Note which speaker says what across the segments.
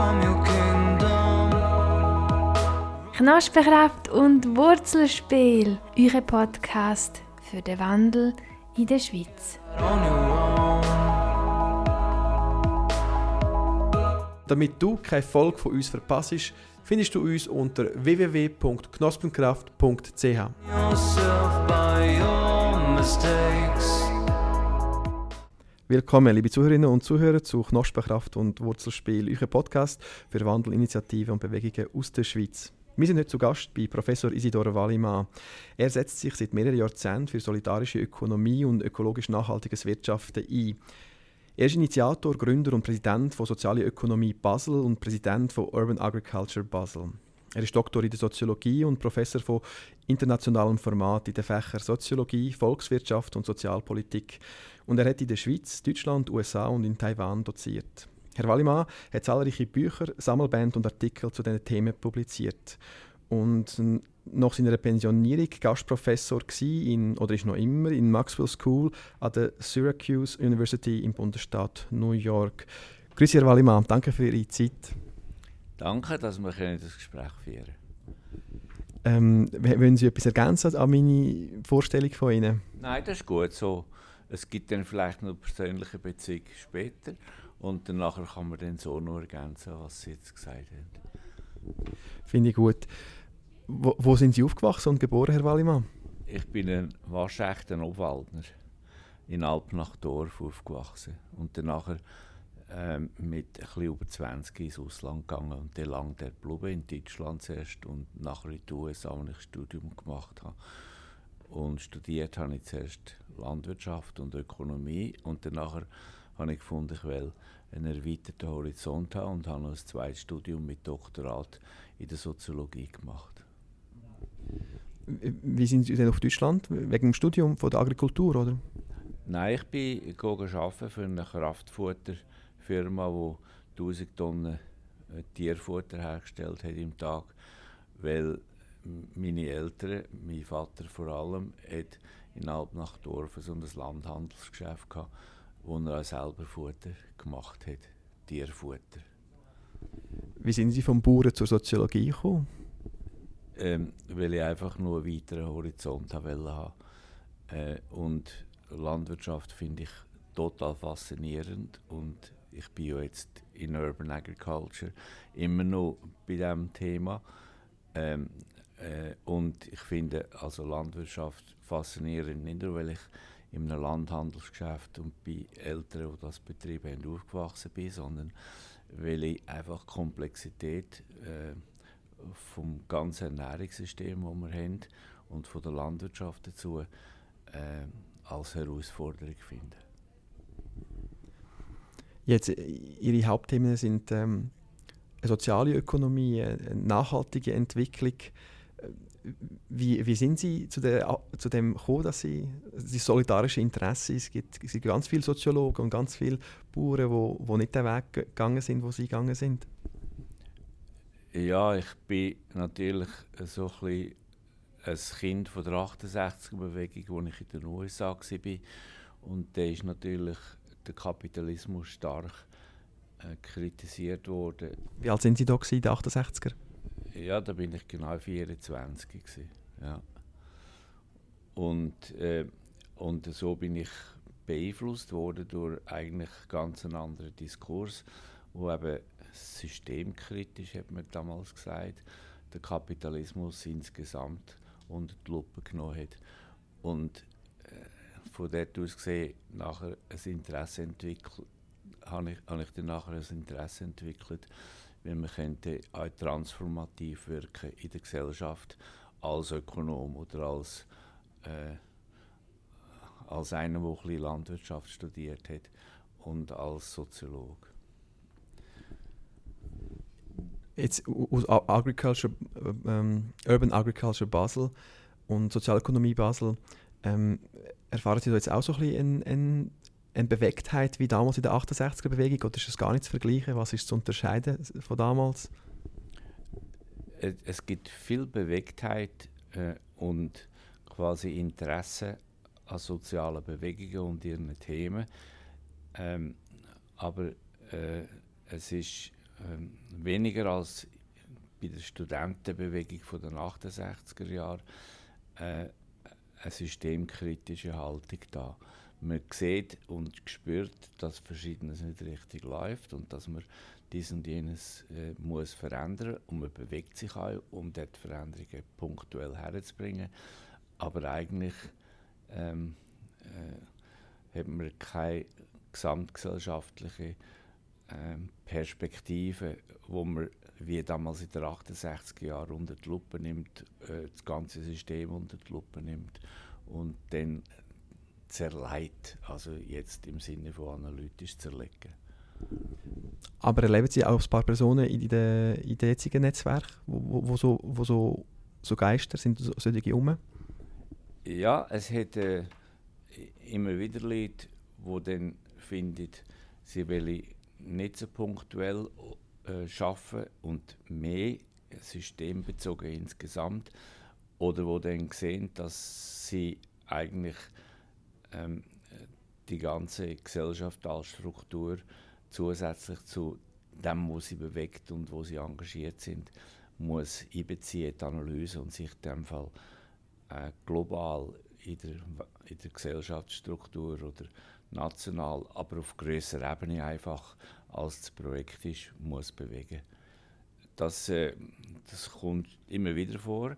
Speaker 1: your.
Speaker 2: Knospenkraft und Wurzelspiel, euer Podcast für den Wandel in der Schweiz.
Speaker 1: Your.
Speaker 3: Damit du keine Folge von uns verpasst, findest du uns unter www.knospenkraft.ch. Willkommen, liebe Zuhörerinnen und Zuhörer, zu Knospenkraft und Wurzelspiel, euer Podcast für Wandelinitiativen und Bewegungen aus der Schweiz. Wir sind heute zu Gast bei Professor Isidor Wallimann. Er setzt sich seit mehreren Jahrzehnten für solidarische Ökonomie und ökologisch nachhaltiges Wirtschaften ein. Er ist Initiator, Gründer und Präsident von Soziale Ökonomie Basel und Präsident von Urban Agriculture Basel. Er ist Doktor in der Soziologie und Professor von internationalem Format in den Fächern Soziologie, Volkswirtschaft und Sozialpolitik. Und er hat in der Schweiz, Deutschland, USA und in Taiwan doziert. Herr Wallimann hat zahlreiche Bücher, Sammelbände und Artikel zu diesen Themen publiziert. Und nach seiner Pensionierung Gastprofessor in, oder ist noch immer in Maxwell School an der Syracuse University im Bundesstaat New York. Grüß Sie, Herr Wallimann, danke für Ihre Zeit.
Speaker 4: Danke, dass wir können das Gespräch führen
Speaker 3: Ähm, w- wollen Sie etwas ergänzen an meine Vorstellung von Ihnen?
Speaker 4: Nein, das ist gut so. Es gibt dann vielleicht noch persönliche Beziehung später und danach kann man dann so nur ergänzen, was Sie jetzt gesagt haben.
Speaker 3: Finde ich gut. Wo, wo sind Sie aufgewachsen und geboren, Herr Wallimann?
Speaker 4: Ich bin ein waschechter Obwaldner in Alpnachdorf aufgewachsen und danach ähm, mit bisschen über 20 ins Ausland gegangen und dann lang dort geblieben, in Deutschland zuerst und nachher in den USA, wo ich ein Studium gemacht habe. Und studiert habe ich zuerst Landwirtschaft und Ökonomie und danach habe ich gefunden, ich will einen erweiterten Horizont haben und habe noch ein zweites Studium mit Doktorat in der Soziologie gemacht.
Speaker 3: Wie sind Sie denn auf Deutschland? Wegen dem Studium von der Agrikultur, oder?
Speaker 4: Nein, ich bin gegangen arbeiten für eine Kraftfutterfirma, die 1000 Tonnen äh, Tierfutter hergestellt hat im Tag, weil meine Eltern, mein Vater vor allem, hat in Alpnachdorf so ein Landhandelsgeschäft gehabt, wo er auch selber Futter gemacht hat, Tierfutter.
Speaker 3: Wie sind Sie vom Bauern zur Soziologie gekommen?
Speaker 4: ähm, weil ich einfach nur einen weiteren Horizont haben. Äh, und Landwirtschaft finde ich total faszinierend und ich bin ja jetzt in Urban Agriculture immer noch bei diesem Thema. Ähm, äh, und ich finde also Landwirtschaft faszinierend, nicht nur weil ich in einem Landhandelsgeschäft und bei Eltern, die das betrieben haben, aufgewachsen bin, sondern weil ich einfach die Komplexität äh, vom ganzen Ernährungssystem, das wir haben, und von der Landwirtschaft dazu äh, als Herausforderung finde.
Speaker 3: Jetzt, äh, Ihre Hauptthemen sind ähm, soziale Ökonomie, äh, nachhaltige Entwicklung. Äh, Wie, wie sind Sie zu, der, zu dem gekommen, dass Sie das solidarische Interesse, es gibt, es gibt ganz viele Soziologen und ganz viele Bauern, die wo, wo nicht den Weg gegangen sind, wo Sie gegangen sind?
Speaker 4: Ja, ich bin natürlich so ein, ein Kind von der 68er-Bewegung, als ich in den USA war. Und da ist natürlich der Kapitalismus stark äh, kritisiert worden.
Speaker 3: Wie alt sind Sie da gewesen, in den 68er?
Speaker 4: Ja, da bin ich genau 24 gewesen, ja. Und, äh, und so bin ich beeinflusst worden durch eigentlich ganz einen anderen Diskurs, wo eben systemkritisch, hat man damals gesagt, der Kapitalismus insgesamt unter die Lupe genommen hat. Und von dort aus gesehen nachher ein Interesse entwickelt, habe ich, habe ich dann nachher ein Interesse entwickelt, weil man könnte auch transformativ wirken in der Gesellschaft als Ökonom oder als, äh, als einer, der ein Landwirtschaft studiert hat und als Soziologe.
Speaker 3: Jetzt aus Agriculture, äh, ähm, Urban Agriculture Basel und Sozialökonomie Basel, ähm, erfahren Sie da jetzt auch so ein bisschen eine, eine, Bewegtheit wie damals in der 68er-Bewegung oder ist das gar nicht zu vergleichen? Was ist zu unterscheiden von damals?
Speaker 4: Es, es gibt viel Bewegtheit äh, und quasi Interesse an sozialen Bewegungen und ihren Themen. Ähm, aber äh, es ist ähm, weniger als bei der Studentenbewegung von den 68er Jahren äh, eine systemkritische Haltung da. Man sieht und spürt, dass Verschiedenes nicht richtig läuft und dass man dies und jenes äh, muss verändern und man bewegt sich auch, um dort Veränderungen punktuell herzubringen. Aber eigentlich ähm, äh, hat man keine gesamtgesellschaftliche ähm, Perspektive, wo man wie damals in den 68er Jahren unter die Lupe nimmt, äh, das ganze System unter die Lupe nimmt und dann zerleiht, also jetzt im Sinne von analytisch zerlegen.
Speaker 3: Aber erleben Sie auch ein paar Personen in den, in den jetzigen Netzwerken, wo, wo, wo, so, wo so, so Geister sind, so, solche rum?
Speaker 4: Ja, es hat äh, immer wieder Leute, die dann finden, sie wollen nicht so punktuell äh, arbeiten und mehr systembezogen insgesamt. Oder wo dann sehen, dass sie eigentlich ähm, die ganze Gesellschaft als Struktur zusätzlich zu dem, wo sie bewegt und wo sie engagiert sind, muss einbeziehen, die Analyse und sich in dem Fall äh, global in der, in der Gesellschaftsstruktur oder national, aber auf größerer Ebene einfach als das Projekt ist, muss bewegen. Das, äh, das kommt immer wieder vor,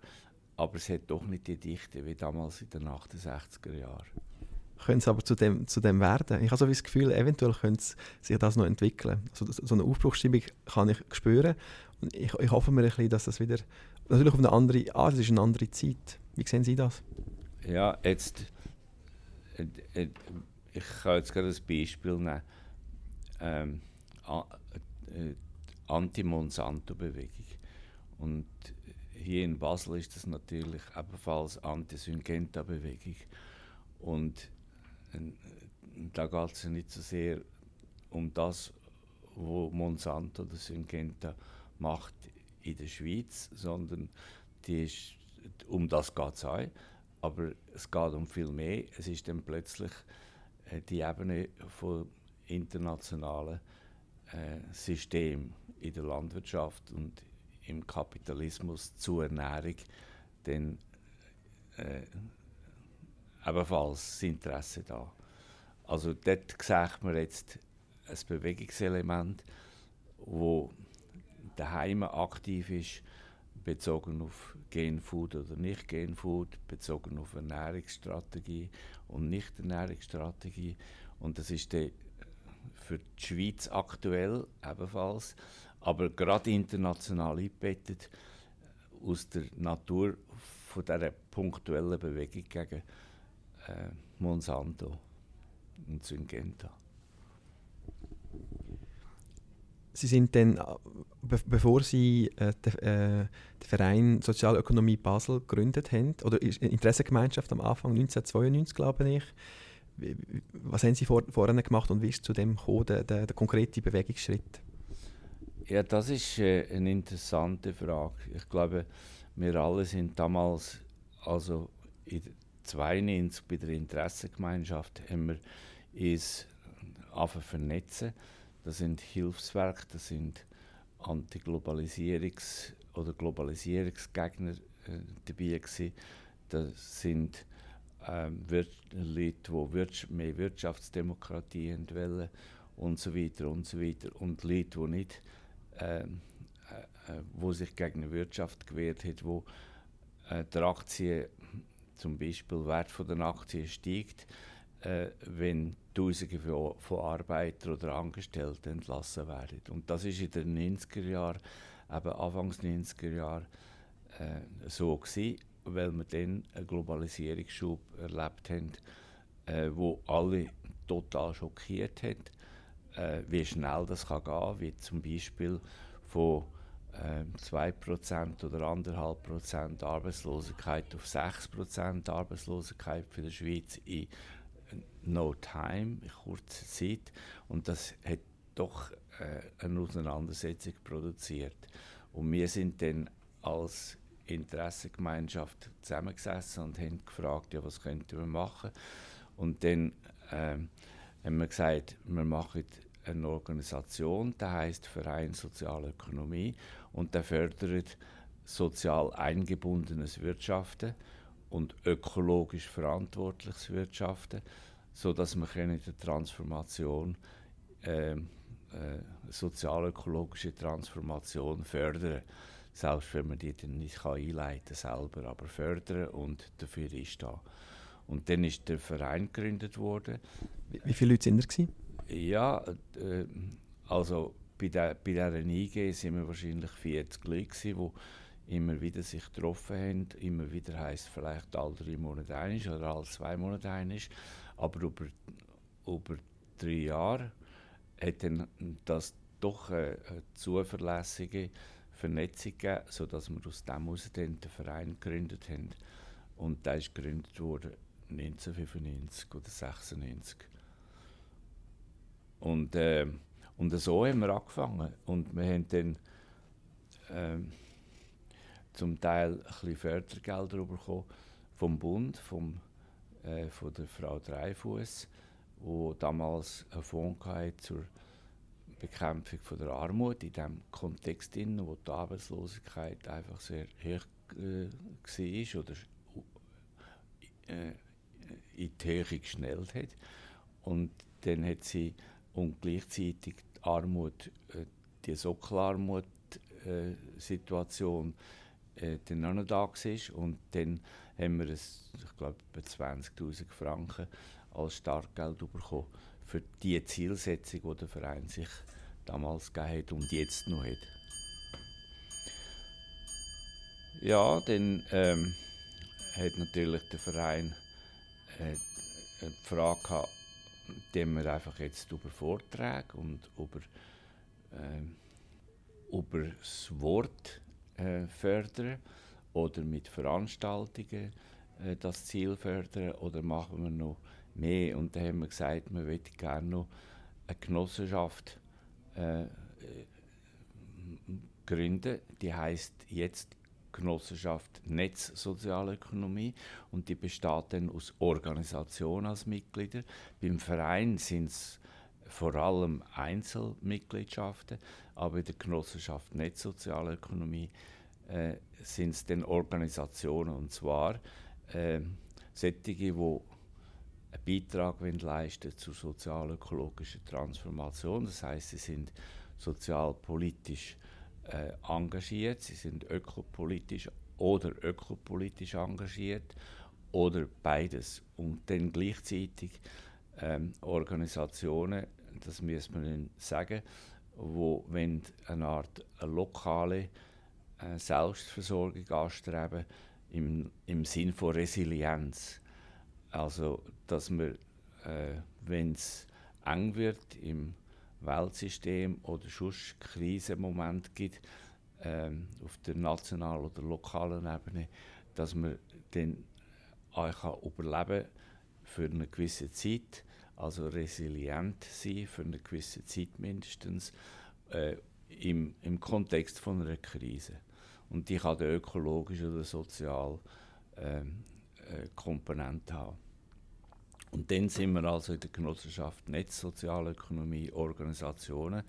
Speaker 4: aber es hat doch nicht die Dichte wie damals in den 68er Jahren.
Speaker 3: Können sie aber zu dem, zu dem werden? Ich habe so das Gefühl, eventuell könnte sich das noch entwickeln. Also so eine Aufbruchsstimmung kann ich spüren. Und ich, ich hoffe mir ein bisschen, dass das wieder, natürlich auf eine andere, ah, das ist eine andere Zeit. Wie sehen Sie das?
Speaker 4: Ja, jetzt. Äh, äh, Ich kann jetzt gerade ein Beispiel nehmen. Ähm, a- äh, Anti-Monsanto-Bewegung. Und hier in Basel ist das natürlich ebenfalls Anti-Syngenta-Bewegung. Und äh, da geht es nicht so sehr um das, was Monsanto oder Syngenta macht in der Schweiz, sondern ist, um das geht es auch. Aber es geht um viel mehr. Es ist dann plötzlich äh, die Ebene von internationalen äh, System in der Landwirtschaft und im Kapitalismus zur Ernährung, dann äh, ebenfalls das Interesse da. Also dort sieht man jetzt ein Bewegungselement, wo daheim aktiv ist, bezogen auf Genfood oder nicht Genfood, bezogen auf Ernährungsstrategie und nicht Ernährungsstrategie. Und das ist für die Schweiz aktuell ebenfalls, aber gerade international eingebettet aus der Natur von dieser punktuellen Bewegung gegen äh, Monsanto und Syngenta.
Speaker 3: Sie sind dann, äh, be bevor Sie äh, den, äh, den Verein Sozialökonomie Basel gegründet haben, oder eine Interessengemeinschaft am Anfang 1992, glaube ich, was haben Sie vor, vorher gemacht und wie ist zu dem gekommen, der, der, der konkrete Bewegungsschritt?
Speaker 4: Ja, das ist äh, eine interessante Frage. Ich glaube, wir alle sind damals, also in der 92 bei der Interessengemeinschaft, haben wir uns vernetzen. Das sind Hilfswerke, das sind Antiglobalisierungs- oder Globalisierungsgegner äh, dabei gewesen. Das sind ähm, Leute, die Wirtsch mehr Wirtschaftsdemokratie wollen und so weiter und so weiter. Und Leute, die nicht ähm, äh, äh, wo sich gegen eine Wirtschaft gewehrt hat, wo äh, der Aktien, zum Beispiel Wert von den Aktien steigt, äh, wenn Tausende von, von Arbeitern oder Angestellten entlassen werden. Und das ist in den 90er Jahren, eben Anfangs 90er Jahre, äh, so gewesen, weil wir dann einen Globalisierungsschub erlebt haben, äh, wo alle total schockiert hat, äh, wie schnell das kann gehen, wie zum Beispiel von äh, 2% oder 1,5% Arbeitslosigkeit auf 6% Arbeitslosigkeit für die Schweiz in no time, in kurzer Zeit. Und das hat doch äh, eine Auseinandersetzung produziert. Und wir sind dann als Interessengemeinschaft zusammengesessen und haben gefragt, ja, was könnten wir machen. Und dann ähm, haben wir gesagt, wir machen eine Organisation, der heißt Verein Sozialökonomie und der fördert sozial eingebundenes Wirtschaften und ökologisch verantwortliches Wirtschaften, so dass wir können die Transformation äh, äh, sozialökologische Transformation fördern selbst wenn man die dann nicht kann einleiten selber, aber fördern und dafür ist da. Und dann ist der Verein gegründet worden.
Speaker 3: Wie, viele Leute sind da gewesen?
Speaker 4: Ja, äh, also bei, der, bei dieser IG sind wir wahrscheinlich 40 Leute gewesen, die immer wieder sich getroffen haben. Immer wieder heisst vielleicht alle drei Monate einig oder alle zwei Monate einig. Aber über, über drei Jahre hat dann das doch eine, eine zuverlässige Vernetzung gegeben, sodass wir aus dem heraus den Verein gegründet haben. Und der ist gegründet worden 1995 oder 96. Und, äh, und so haben wir angefangen. Und wir haben dann äh, zum Teil ein bisschen Fördergelder bekommen vom Bund, vom, äh, von der Frau Dreifuß, wo damals einen Fonds hatte zur Bekämpfung von der Armut in dem Kontext, in wo die Arbeitslosigkeit einfach sehr hoch äh, war oder äh, in die Höhe geschnellt hat. Und dann hat sie und gleichzeitig die Armut, äh, die Sockelarmut-Situation äh, dann auch noch da war. Und dann haben wir, ein, ich glaube, etwa 20'000 Franken als Startgeld bekommen für die Zielsetzung, die der Verein sich damals gegeben hat und jetzt noch hat. Ja, dann ähm, hat natürlich der Verein äh, die Frage gehabt, die wir einfach jetzt über Vorträge und über, äh, über das Wort äh, fördern oder mit Veranstaltungen äh, das Ziel fördern oder machen wir noch mehr. Und dann haben wir gesagt, wir möchten gerne noch eine Genossenschaft äh, gründen. Die heißt jetzt Genossenschaft Netz Sozialökonomie und die besteht dann aus Organisationen als Mitglieder. Beim Verein sind es vor allem Einzelmitgliedschaften, aber in der Genossenschaft Netz Sozialökonomie äh, sind es dann Organisationen und zwar äh, solche, die einen Beitrag leisten zur sozialökologischen Transformation. Das heißt, sie sind sozialpolitisch äh, engagiert, sie sind ökopolitisch oder ökopolitisch engagiert oder beides. Und dann gleichzeitig ähm, Organisationen, das müssen wir sagen, wo wenn eine Art eine lokale Selbstversorgung anstreben im, im Sinn von Resilienz. Also, dass wir, äh, wenn es eng wird im Weltsystem oder sonst Krisenmoment gibt, ähm, auf der nationalen oder lokalen Ebene, dass man dann auch überleben kann für eine gewisse Zeit, also resilient sein für eine gewisse Zeit mindestens, äh, im, im Kontext von einer Krise. Und die kann eine ökologische oder soziale ähm, äh, Komponente haben. Und dann sind wir also in der Genossenschaft Netz Sozialökonomie Organisationen,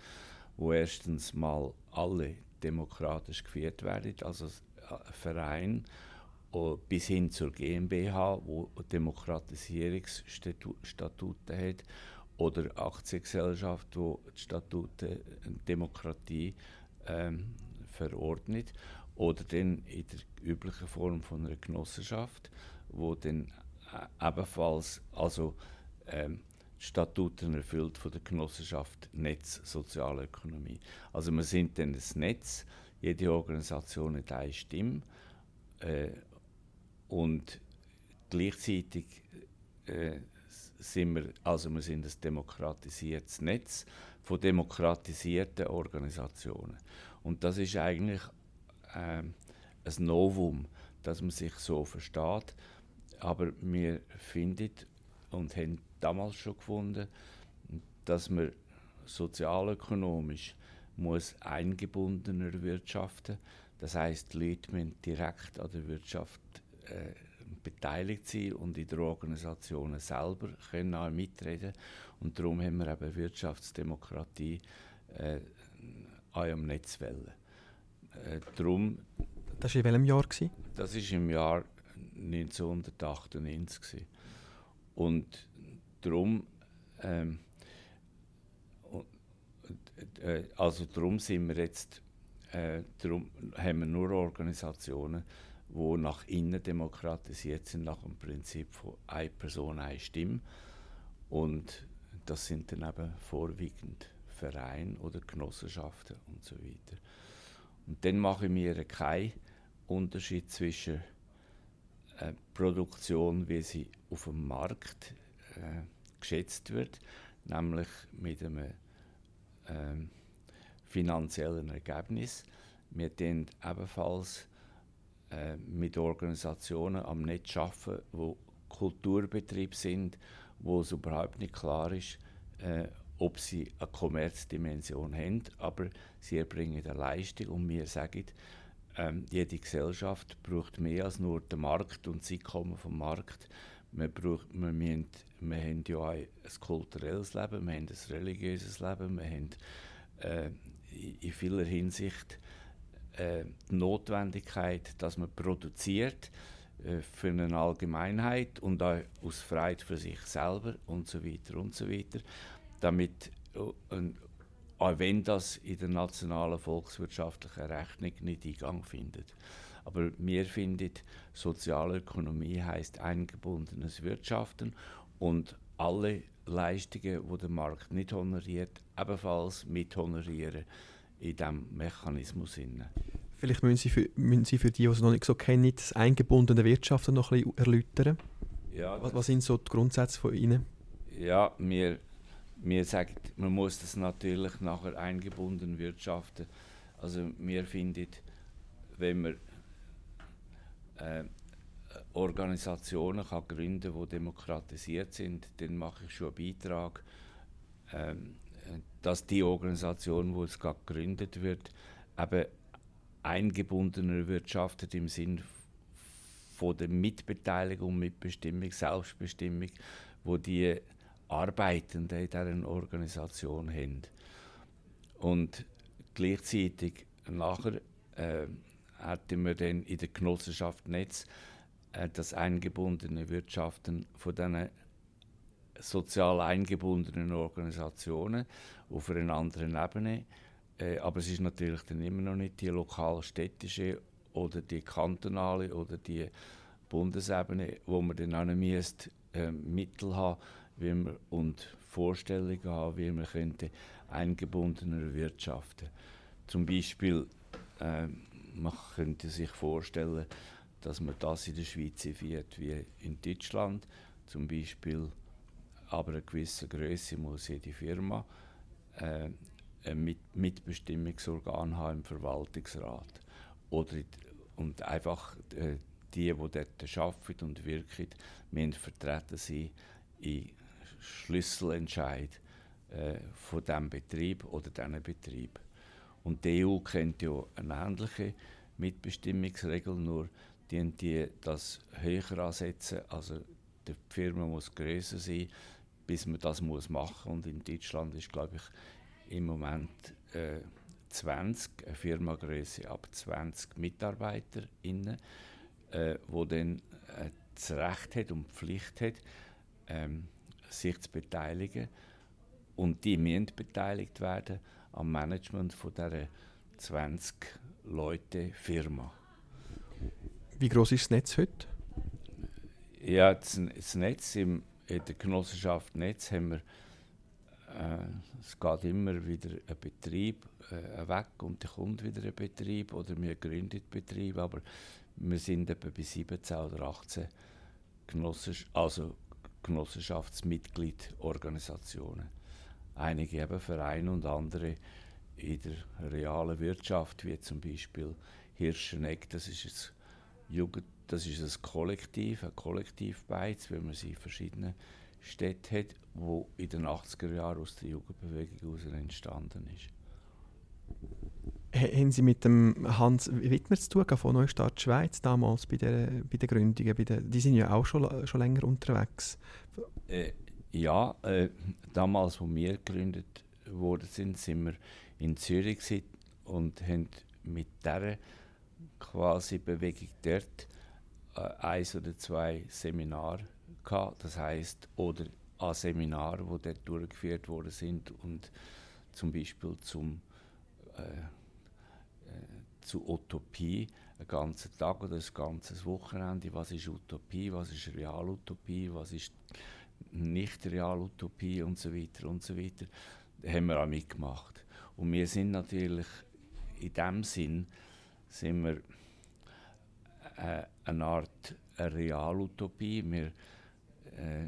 Speaker 4: wo erstens mal alle demokratisch geführt werden, also ein Verein bis hin zur GmbH, wo Demokratisierungsstatuten hat, oder Aktiengesellschaft, wo die Statuten Demokratie ähm, verordnet, oder dann in der üblichen Form von einer Genossenschaft, wo dann äh, ebenfalls also ähm, Statuten erfüllt von der Genossenschaft Netz Sozialökonomie. Also wir sind dann das Netz, jede Organisation hat eine Stimme äh, und gleichzeitig äh, sind wir, also wir sind ein demokratisiertes Netz von demokratisierten Organisationen. Und das ist eigentlich äh, ein Novum, dass man sich so versteht. Aber wir finden und haben damals schon gefunden, dass man sozialökonomisch muss eingebundener wirtschaften. Das heißt, die Leute müssen direkt an der Wirtschaft äh, beteiligt sein und in den Organisationen selber können auch mitreden und darum haben wir eben Wirtschaftsdemokratie äh, auch am Netz wollen. Äh, darum,
Speaker 3: Das war in welchem Jahr? Gewesen?
Speaker 4: das ist im Jahr 1998 gewesen. und darum ähm, äh, also darum sind wir jetzt äh, darum haben wir nur Organisationen, die nach innen demokratisiert sind, nach dem Prinzip von eine Person, eine Stimme. Und das sind dann eben vorwiegend Vereine oder Genossenschaften und so weiter. Und dann machen wir keinen Unterschied zwischen äh, Produktion, wie sie auf dem Markt äh, geschätzt wird, nämlich mit einem ähm, finanziellen Ergebnis. Wir tun ebenfalls äh, mit Organisationen am Netz arbeiten, wo Kulturbetrieb sind, wo es überhaupt nicht klar ist, äh, ob sie eine Kommerzdimension haben, aber sie erbringen eine Leistung und wir sagen, ähm, jede Gesellschaft braucht mehr als nur den Markt und das Einkommen vom Markt. Wir, braucht, wir, müssen, wir haben ja ein kulturelles Leben, wir haben ein religiöses Leben, wir haben äh, in- in vieler Hinsicht äh, die Notwendigkeit, dass man produziert äh, für eine Allgemeinheit und auch aus Freiheit für sich selber und so weiter und so weiter, damit äh, und auch wenn das in der nationalen volkswirtschaftlichen Rechnung nicht Eingang findet. Aber wir finden, Sozialökonomie heißt eingebundenes Wirtschaften und alle Leistungen, die der Markt nicht honoriert, ebenfalls mit honorieren in diesem Mechanismus. Inne.
Speaker 3: Vielleicht müssen Sie, für, müssen Sie für die, die es noch nicht so kennen, das eingebundene Wirtschaften noch ein bisschen erläutern.
Speaker 4: Ja,
Speaker 3: Was, was sind so die Grundsätze von Ihnen?
Speaker 4: Ja, wir, wir sagen, man muss das natürlich nachher eingebunden wirtschaften. Also wir finden, wenn man äh, Organisationen kann gründen die demokratisiert sind, dann mache ich schon einen Beitrag, ähm, dass die Organisation, wo es gerade gegründet wird, eben eingebundener wirtschaftet im Sinn von der Mitbeteiligung, Mitbestimmung, Selbstbestimmung, wo die Arbeitenden in dieser Organisation haben. Und gleichzeitig nachher äh, hatten wir dann in der Genossenschaft Netz äh, das eingebundene Wirtschaften von diesen sozial eingebundenen Organisationen auf einer anderen Ebene. Äh, aber es ist natürlich dann immer noch nicht die lokal-städtische oder die kantonale oder die Bundesebene, wo man dann auch äh, Mittel haben wie man, und Vorstellungen haben, wie man könnte eingebundener wirtschaften. Zum Beispiel, äh, man könnte sich vorstellen, dass man das in der Schweiz einführt wie in Deutschland. Zum Beispiel, aber eine gewisse Größe muss jede Firma äh, ein Mit Mitbestimmungsorgan haben im Verwaltungsrat. Oder, und einfach äh, die, die dort arbeiten und wirken, müssen vertreten sein in Schlüsselentscheid äh, von diesem Betrieb oder diesen Betrieb. Und die EU kennt ja eine ähnliche Mitbestimmungsregel, nur die, die das höher ansetzen. Also die Firma muss größer sein, bis man das muss machen Und in Deutschland ist, glaube ich, im Moment äh, 20, eine Firmagröße ab 20 MitarbeiterInnen, äh, wo dann äh, das Recht hat und die Pflicht hat, ähm, sich zu beteiligen. Und die müssen beteiligt werden am Management von dieser 20 Leute Firma.
Speaker 3: Wie groß ist das Netz heute?
Speaker 4: Ja, das, das Netz im, in der Genossenschaft Netz haben wir, äh, es geht immer wieder ein Betrieb äh, weg und dann kommt wieder ein Betrieb oder wir gründen Betrieb, aber wir sind etwa bei 17 oder 18 Genossens also Genossenschaftsmitgliedorganisationen. Einige eben Vereine und andere in der realen Wirtschaft, wie zum Beispiel Hirscheneck, das ist ein Jugend, das ist ein Kollektiv, ein Kollektivbeiz, wie man sie in verschiedenen Städten hat, wo in den 80er Jahren aus der Jugendbewegung heraus entstanden ist.
Speaker 3: Ha- Haben Sie mit dem Hans Wittmer zu tun von Neustadt Schweiz damals bei der, bei den Gründungen? Bei der, die sind ja auch schon, schon länger unterwegs.
Speaker 4: Äh, ja, äh, damals, als wir gegründet worden sind, sind wir in Zürich und haben mit dieser quasi Bewegung dort äh, eins oder zwei Seminare gehabt. Das heißt oder an Seminaren, die dort durchgeführt worden sind und zum Beispiel zum äh, zu Utopie, einen ganzen Tag oder ein ganzes Wochenende. Was ist Utopie, was ist Realutopie, was ist nicht Realutopie und so weiter und so weiter. Da haben wir auch mitgemacht. Und wir sind natürlich in dem Sinn sind wir äh, eine Art Realutopie. Wir äh,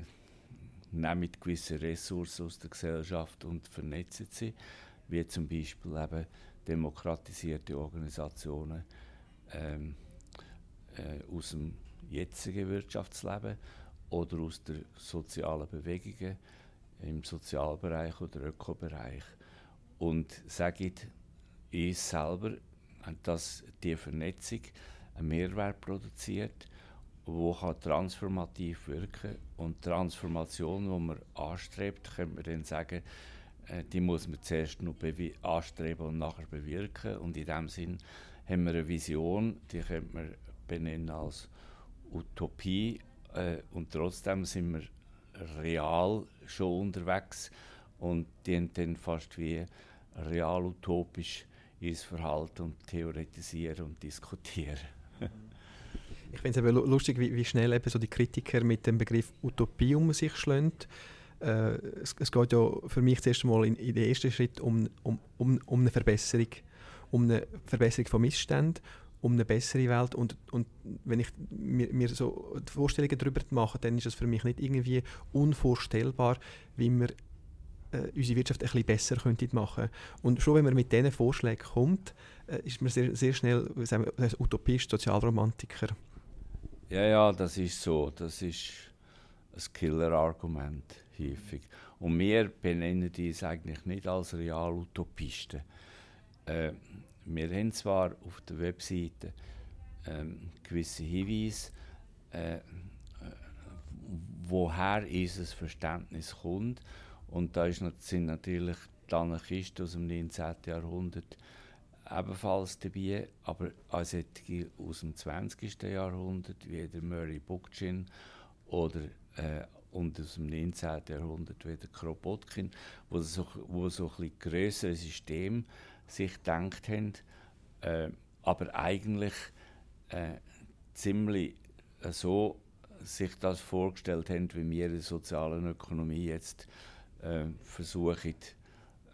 Speaker 4: nehmen gewisse Ressourcen aus der Gesellschaft und vernetzen sie, wie zum Beispiel eben demokratisierte Organisationen ähm, äh, aus dem jetzigen Wirtschaftsleben oder aus der sozialen Bewegungen im Sozialbereich oder Ökobereich. Und sage uns selber, dass die Vernetzung einen Mehrwert produziert, wo kann transformativ wirken und die Transformation, die man anstrebt, könnte man dann sagen, die muss man zuerst noch anstreben und nachher bewirken. Und in dem Sinn haben wir eine Vision, die könnte man benennen als Utopie. Äh, und trotzdem sind wir real schon unterwegs und die haben dann fast wie real-utopisch ins Verhalten und theoretisieren und diskutieren.
Speaker 3: Ich finde es lustig, wie, wie schnell eben so die Kritiker mit dem Begriff Utopie um sich schlagen. Äh, es, es geht ja für mich zuerst einmal in, in den ersten Schritt um, um, um, um eine Verbesserung, um eine Verbesserung von Missständen, um eine bessere Welt und, und wenn ich mir, mir so Vorstellungen darüber mache, dann ist es für mich nicht irgendwie unvorstellbar, wie wir äh, unsere Wirtschaft ein bisschen besser könnte machen Und schon wenn man mit diesen Vorschlägen kommt, äh, ist man sehr, sehr schnell sagen wir, Utopist, Sozialromantiker.
Speaker 4: Ja, ja, das ist so. Das ist ein Killer-Argument häufig. Und wir benennen dies eigentlich nicht als Real-Utopisten. Äh, wir haben zwar auf der Webseite ähm, gewisse Hinweise, äh, äh, woher unser Verständnis kommt. Und da ist, sind natürlich die Anarchisten aus dem 19. Jahrhundert ebenfalls dabei, aber auch solche aus dem 20. Jahrhundert, wie der Murray Bookchin oder äh, und aus dem 19. Jahrhundert wie der Kropotkin, wo so, wo so ein größere System sich gedacht haben, äh, aber eigentlich äh, ziemlich äh, so sich das vorgestellt haben, wie wir in der sozialen Ökonomie jetzt äh, versuchen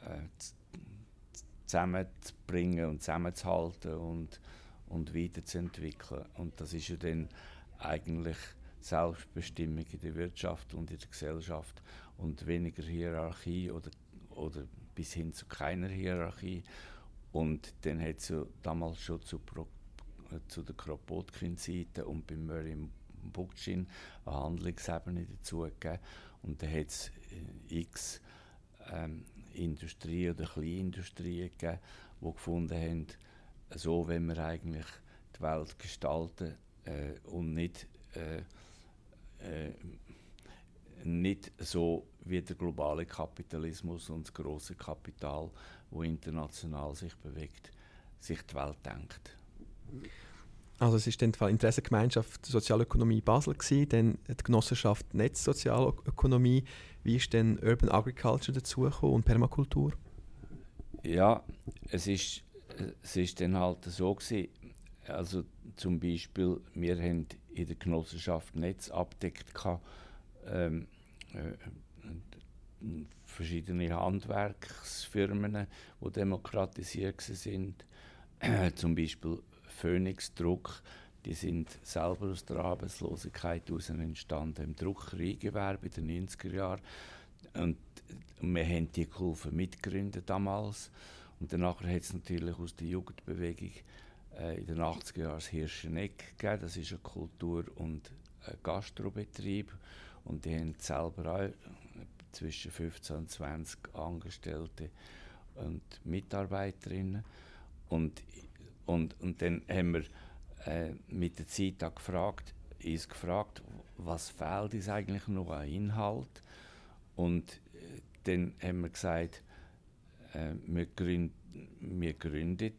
Speaker 4: äh, zusammenzubringen und zusammenzuhalten und, und weiterzuentwickeln. Und das ist ja dann eigentlich Selbstbestimmung in der Wirtschaft und in der Gesellschaft und weniger Hierarchie oder, oder bis hin zu keiner Hierarchie. Und dann hat es ja damals schon zu, Pro, äh, zu der Kropotkin-Seite und bei Murray Bookchin eine Handlungsebene dazu gegeben. Und dann hat es äh, x ähm, Industrie oder Kleinindustrie gegeben, die gefunden haben, so wenn wir eigentlich die Welt gestalten äh, und nicht, äh, äh, nicht so wie der globale Kapitalismus und das große Kapital, wo international sich bewegt, sich die Welt denkt.
Speaker 3: Also es ist in dem Fall Interessengemeinschaft Sozialökonomie Basel gewesen, dann die Genossenschaft Netz Sozialökonomie. Wie ist denn Urban Agriculture dazugekommen und Permakultur?
Speaker 4: Ja, es ist, es ist dann halt so gewesen, also zum Beispiel, wir haben in der Genossenschaft Netz abdeckt ähm, äh, verschiedene Handwerksfirmen, die demokratisiert sind, zum Beispiel Phoenix Druck, die sind selber aus der Arbeitslosigkeit heraus entstanden, im Druckereigewerbe in den 90er Jahren. Und wir haben die geholfen mitgründen damals. Und danach hat es natürlich aus der Jugendbewegung äh, in den 80er Jahren das Hirscheneck gegeben. Das ist ein Kultur- und ein Gastrobetrieb. Und die haben selber auch zwischen 15 und 20 Angestellte und Mitarbeiterinnen. Und, und, und dann haben wir äh, mit der Zeit auch gefragt, uns gefragt, was fehlt uns eigentlich noch an Inhalt? Und äh, dann haben wir gesagt, äh, wir, gründ, wir gründen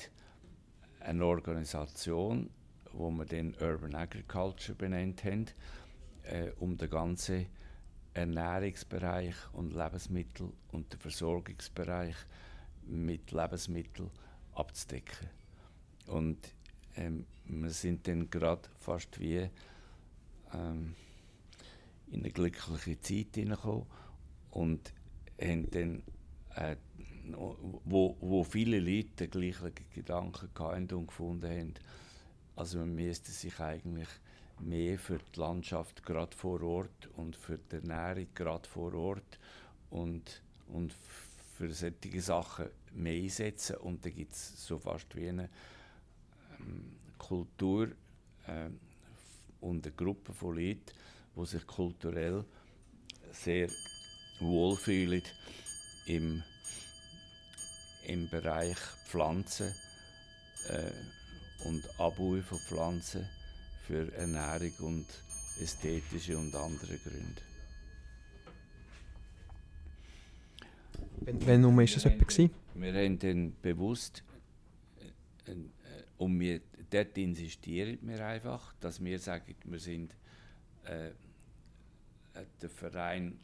Speaker 4: eine Organisation, wo wir den Urban Agriculture benannt haben, äh, um den ganzen Ernährungsbereich und Lebensmittel und den Versorgungsbereich mit Lebensmitteln abzudecken. Und ähm, wir sind dann gerade fast wie ähm, in eine glückliche Zeit hineingekommen und haben dann, äh, wo, wo viele Leute den gleichen Gedanken hatten und gefunden haben, also man müsste sich eigentlich mehr für die Landschaft gerade vor Ort und für die Ernährung gerade vor Ort und, und für solche Sachen mehr einsetzen. Und da gibt es so fast wie eine ähm, Kultur äh, und eine Gruppe von Leuten, die sich kulturell sehr wohlfühlen im, im Bereich Pflanzen äh, und Abbau von Pflanzen für Ernährung und ästhetische und andere Gründe.
Speaker 3: Wenn, wenn um ist das etwa gewesen?
Speaker 4: Wir haben dann bewusst, äh, äh, und wir, dort insistieren wir einfach, dass wir sagen, wir sind äh, der Verein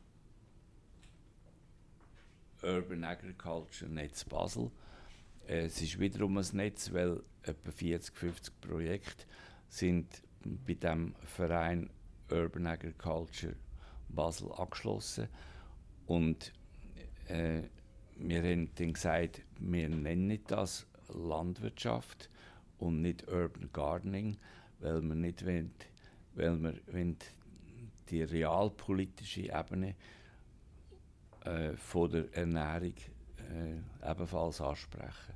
Speaker 4: Urban Agriculture Netz Basel. Äh, es ist wiederum ein Netz, weil etwa 40, 50 Projekte sind bei dem Verein Urban Agriculture Basel angeschlossen und äh, wir haben dann gesagt, wir nennen das Landwirtschaft und nicht Urban Gardening, weil wir nicht wollen, weil wir wollen die realpolitische Ebene äh, von der Ernährung äh, ebenfalls ansprechen.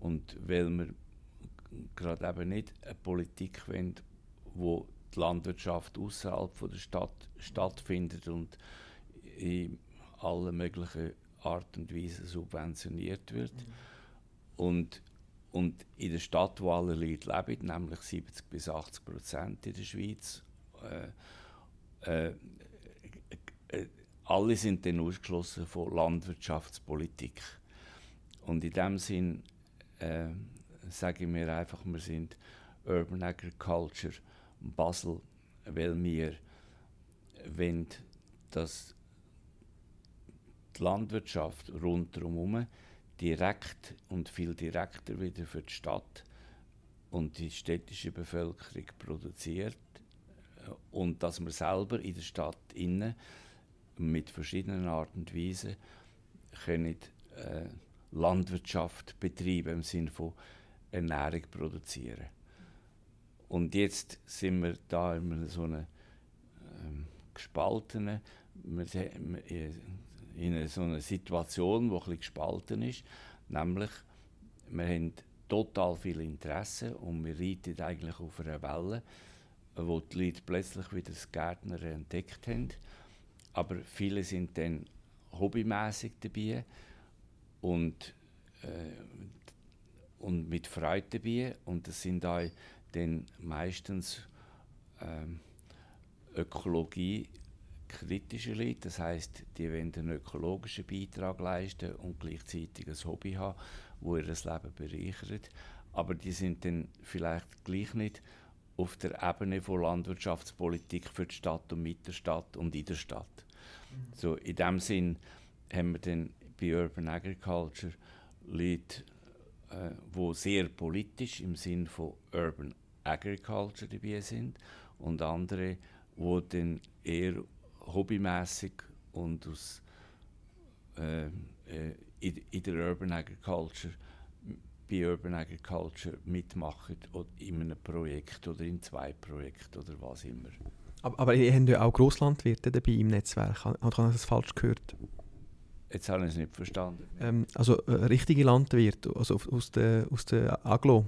Speaker 4: Und weil wir gerade eben nicht eine Politik wollen, wo die Landwirtschaft außerhalb der Stadt stattfindet und in allen möglichen Art und Weise subventioniert wird. Mhm. Und, und in der Stadt, wo alle Leute leben, nämlich 70 bis 80 Prozent in der Schweiz, äh, äh, äh, alle sind dann ausgeschlossen von Landwirtschaftspolitik. Und in dem Sinn äh, sage ich mir einfach, wir sind Urban Agriculture Basel, weil wir wollen, dass die Landwirtschaft rundherum direkt und viel direkter wieder für die Stadt und die städtische Bevölkerung produziert und dass wir selber in der Stadt innen mit verschiedenen Arten und Weisen können äh, Landwirtschaft betreiben im Sinne von Ernährung produzieren. Und jetzt sind wir da in so einer ähm, gespaltenen, in so einer Situation, die ein gespalten ist. Nämlich, wir haben total viel Interesse und wir reiten eigentlich auf einer Welle, wo die Leute plötzlich wieder das Gärtner entdeckt haben. Aber viele sind dann hobbymäßig dabei und, äh, und mit Freude dabei. Und das sind auch dann meistens ähm, Ökologie Leute, das heißt, die wollen einen ökologischen Beitrag leisten und gleichzeitig ein Hobby haben, wo ihr das Leben bereichert. Aber die sind dann vielleicht gleich nicht auf der Ebene von Landwirtschaftspolitik für die Stadt und mit der Stadt und in der Stadt. Mhm. So, in dem Sinn haben wir dann bei Urban Agriculture Leute, äh, wo sehr politisch im Sinn von Urban Agriculture dabei sind und andere, wo dann eher hobbymäßig und aus, äh, äh, in, in, der Urban Agriculture, bei Urban Agriculture mitmachen oder in einem Projekt oder in zwei Projekten oder was immer.
Speaker 3: Aber, aber ihr habt ja auch Grosslandwirte dabei im Netzwerk. Habe ich das falsch gehört?
Speaker 4: Jetzt habe ich es nicht verstanden.
Speaker 3: Ähm, also äh, richtige Landwirte also aus der, aus der Aglo.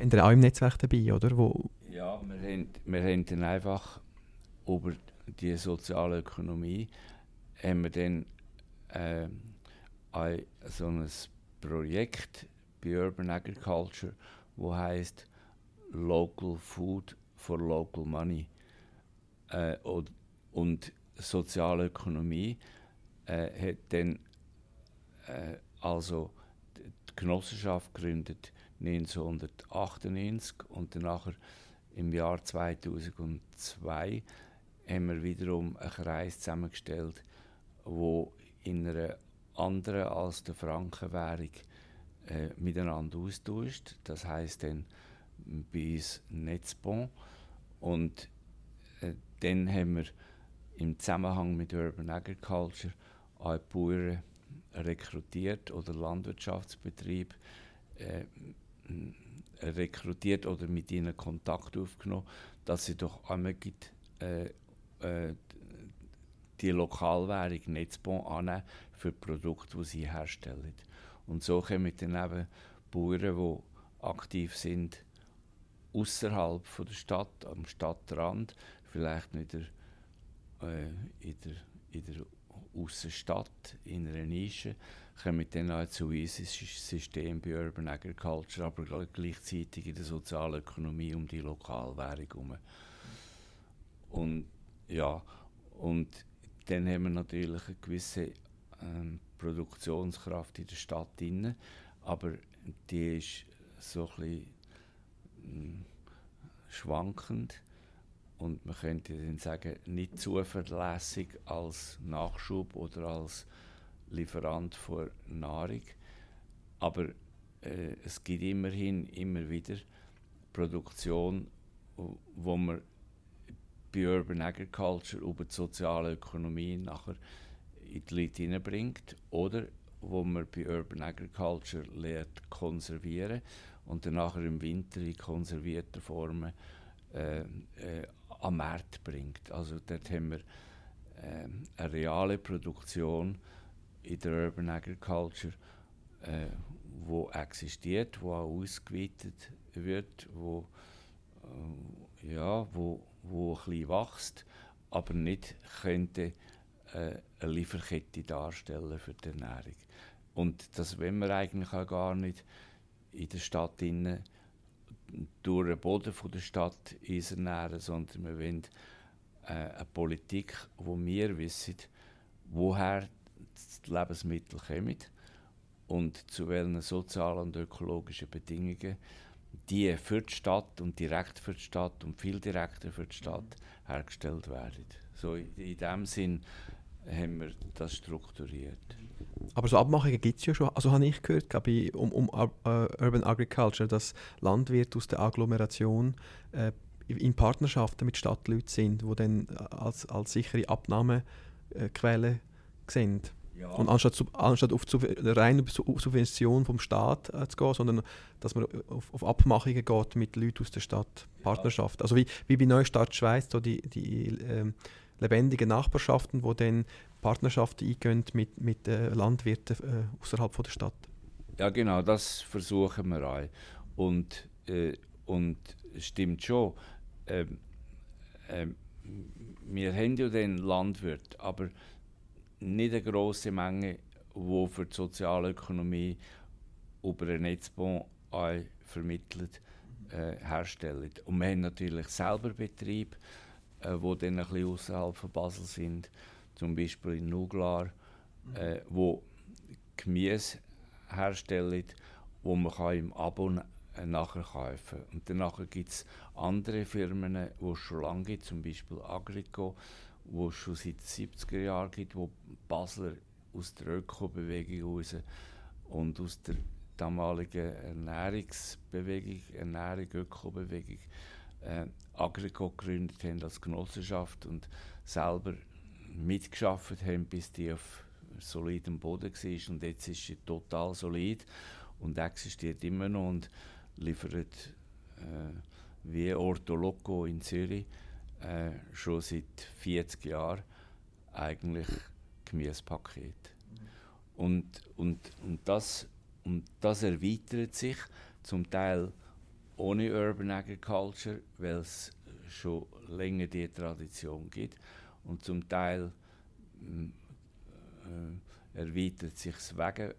Speaker 3: Habt ihr auch im Netzwerk dabei, oder? Wo
Speaker 4: ja, wir haben, wir haben dann einfach über die soziale Ökonomie haben wir dann äh, so ein Projekt bei Urban Agriculture, wo heißt Local Food for Local Money. Äh, und, Sozialökonomie äh, hat dann äh, also die Genossenschaft gegründet 1998 und danach im Jahr 2002 haben wir wiederum einen Kreis zusammengestellt, wo in einer anderen als der Frankenwährung äh, miteinander austauscht. Das heißt dann bei uns Netzbon und äh, dann haben wir im Zusammenhang mit Urban Agriculture auch Bauern rekrutiert oder Landwirtschaftsbetrieb äh, rekrutiert oder mit ihnen Kontakt aufgenommen, dass sie doch einmal äh, äh, die Lokalwährung Netzbon annehmen für die Produkte, die sie herstellen. Und so kommen dann eben Bauern, die aktiv sind, außerhalb der Stadt, am Stadtrand, vielleicht nicht in der, äh, in der, in der Aussenstadt, in einer Nische, kommen dann auch zu unserem System bei Urban Agriculture, aber gleichzeitig in der Sozialökonomie um die Lokalwährung herum. Und ja, und dann haben wir natürlich eine gewisse ähm, Produktionskraft in der Stadt drin, aber die ist so ein bisschen mh, schwankend und man könnte dann sagen, nicht zuverlässig als Nachschub oder als Lieferant von Nahrung. Aber äh, es gibt immerhin immer wieder Produktion, wo man bei Urban Agriculture über die soziale Ökonomie nachher in die Leute hineinbringt oder wo man bei Urban Agriculture lernt konservieren und dann im Winter in konservierter Form äh, äh, am Markt bringt. Also dort haben wir äh, eine reale Produktion in der Urban Agriculture, äh, wo existiert, wo auch ausgeweitet wird, wo äh, ja, wo, wo ein bisschen wächst, aber nicht könnte eine Lieferkette darstellen für die Ernährung. Und das wollen wir eigentlich auch gar nicht in der Stadt innen durch den Boden von der Stadt ernähren, sondern wir wollen äh, eine Politik, wo wir wissen, woher die Lebensmittel kommen und zu welchen sozialen und ökologischen Bedingungen die für die Stadt und direkt für die Stadt und viel direkter für die Stadt hergestellt werden. So in, in dem Sinn haben wir das strukturiert.
Speaker 3: Aber so Abmachungen gibt es ja schon. Also habe ich gehört, bei, um, um uh, Urban Agriculture, dass Landwirte aus der Agglomeration äh, in Partnerschaften mit Stadtleuten sind, die dann als, als sichere Abnahmequelle sind. Ja. Und anstatt, anstatt auf reine Subvention vom Staat äh, zu gehen, sondern dass man auf, auf, Abmachungen geht mit Leuten aus der Stadt, Partnerschaft. Ja. Also wie, wie bei Neustadt Schweiz, so die, die ähm, lebendigen Nachbarschaften, wo dann Partnerschaften eingehen mit, mit äh, Landwirten äh, außerhalb der Stadt.
Speaker 4: Ja genau, das versuchen wir auch. Und, äh, und stimmt schon, ähm, ähm, wir haben ja den Landwirt, aber nicht eine große Menge, die für die Sozialökonomie über einen Netzbon vermittelt äh, herstellen. Und wir haben natürlich selber Betriebe, äh, die dann ein bisschen außerhalb von Basel sind, zum Beispiel in Nuglar, äh, wo Gemüse herstellen, wo man kann im Abo äh, nachher kaufen kann. Und danach gibt es andere Firmen, die es schon lange gibt, zum Beispiel Agrico, wo es schon seit den 70er Jahren gibt, wo Basler aus der Öko-Bewegung raus und aus der damaligen Ernährungsbewegung, Ernährung, Öko-Bewegung, äh, Agrico gegründet haben als Genossenschaft und selber mitgeschafft haben, bis die auf solidem Boden war. Und jetzt ist sie total solid und existiert immer noch und liefert äh, wie Orto Loco in Zürich äh, schon seit 40 Jahren eigentlich Gemüsepaket. Und, und, und, das, und das erweitert sich zum Teil ohne Urban Agriculture, weil es schon länger die Tradition gibt. Und zum Teil äh, erweitert sich es wegen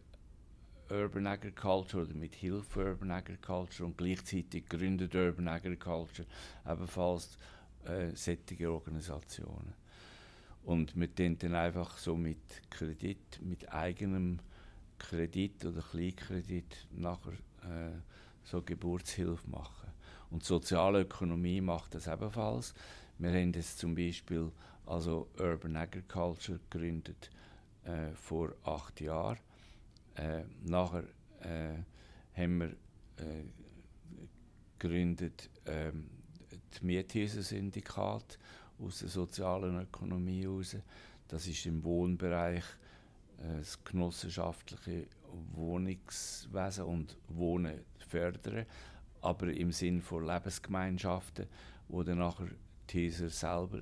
Speaker 4: Urban Agriculture oder mit Hilfe Urban Agriculture und gleichzeitig gründet Urban Agriculture ebenfalls äh, solche Organisationen. Und wir tun dann einfach so mit Kredit, mit eigenem Kredit oder Kleinkredit nachher äh, so Geburtshilfe machen. Und Sozialökonomie macht das ebenfalls. Wir haben jetzt zum Beispiel also Urban Agriculture gegründet äh, vor acht Jahren. Äh, nachher äh, haben wir äh, gegründet ähm, das Miethäuser-Syndikat aus der sozialen Ökonomie heraus. Das ist im Wohnbereich äh, das genossenschaftliche Wohnungswesen und Wohnen fördern, aber im Sinn von Lebensgemeinschaften, wo dann nachher die Häuser selber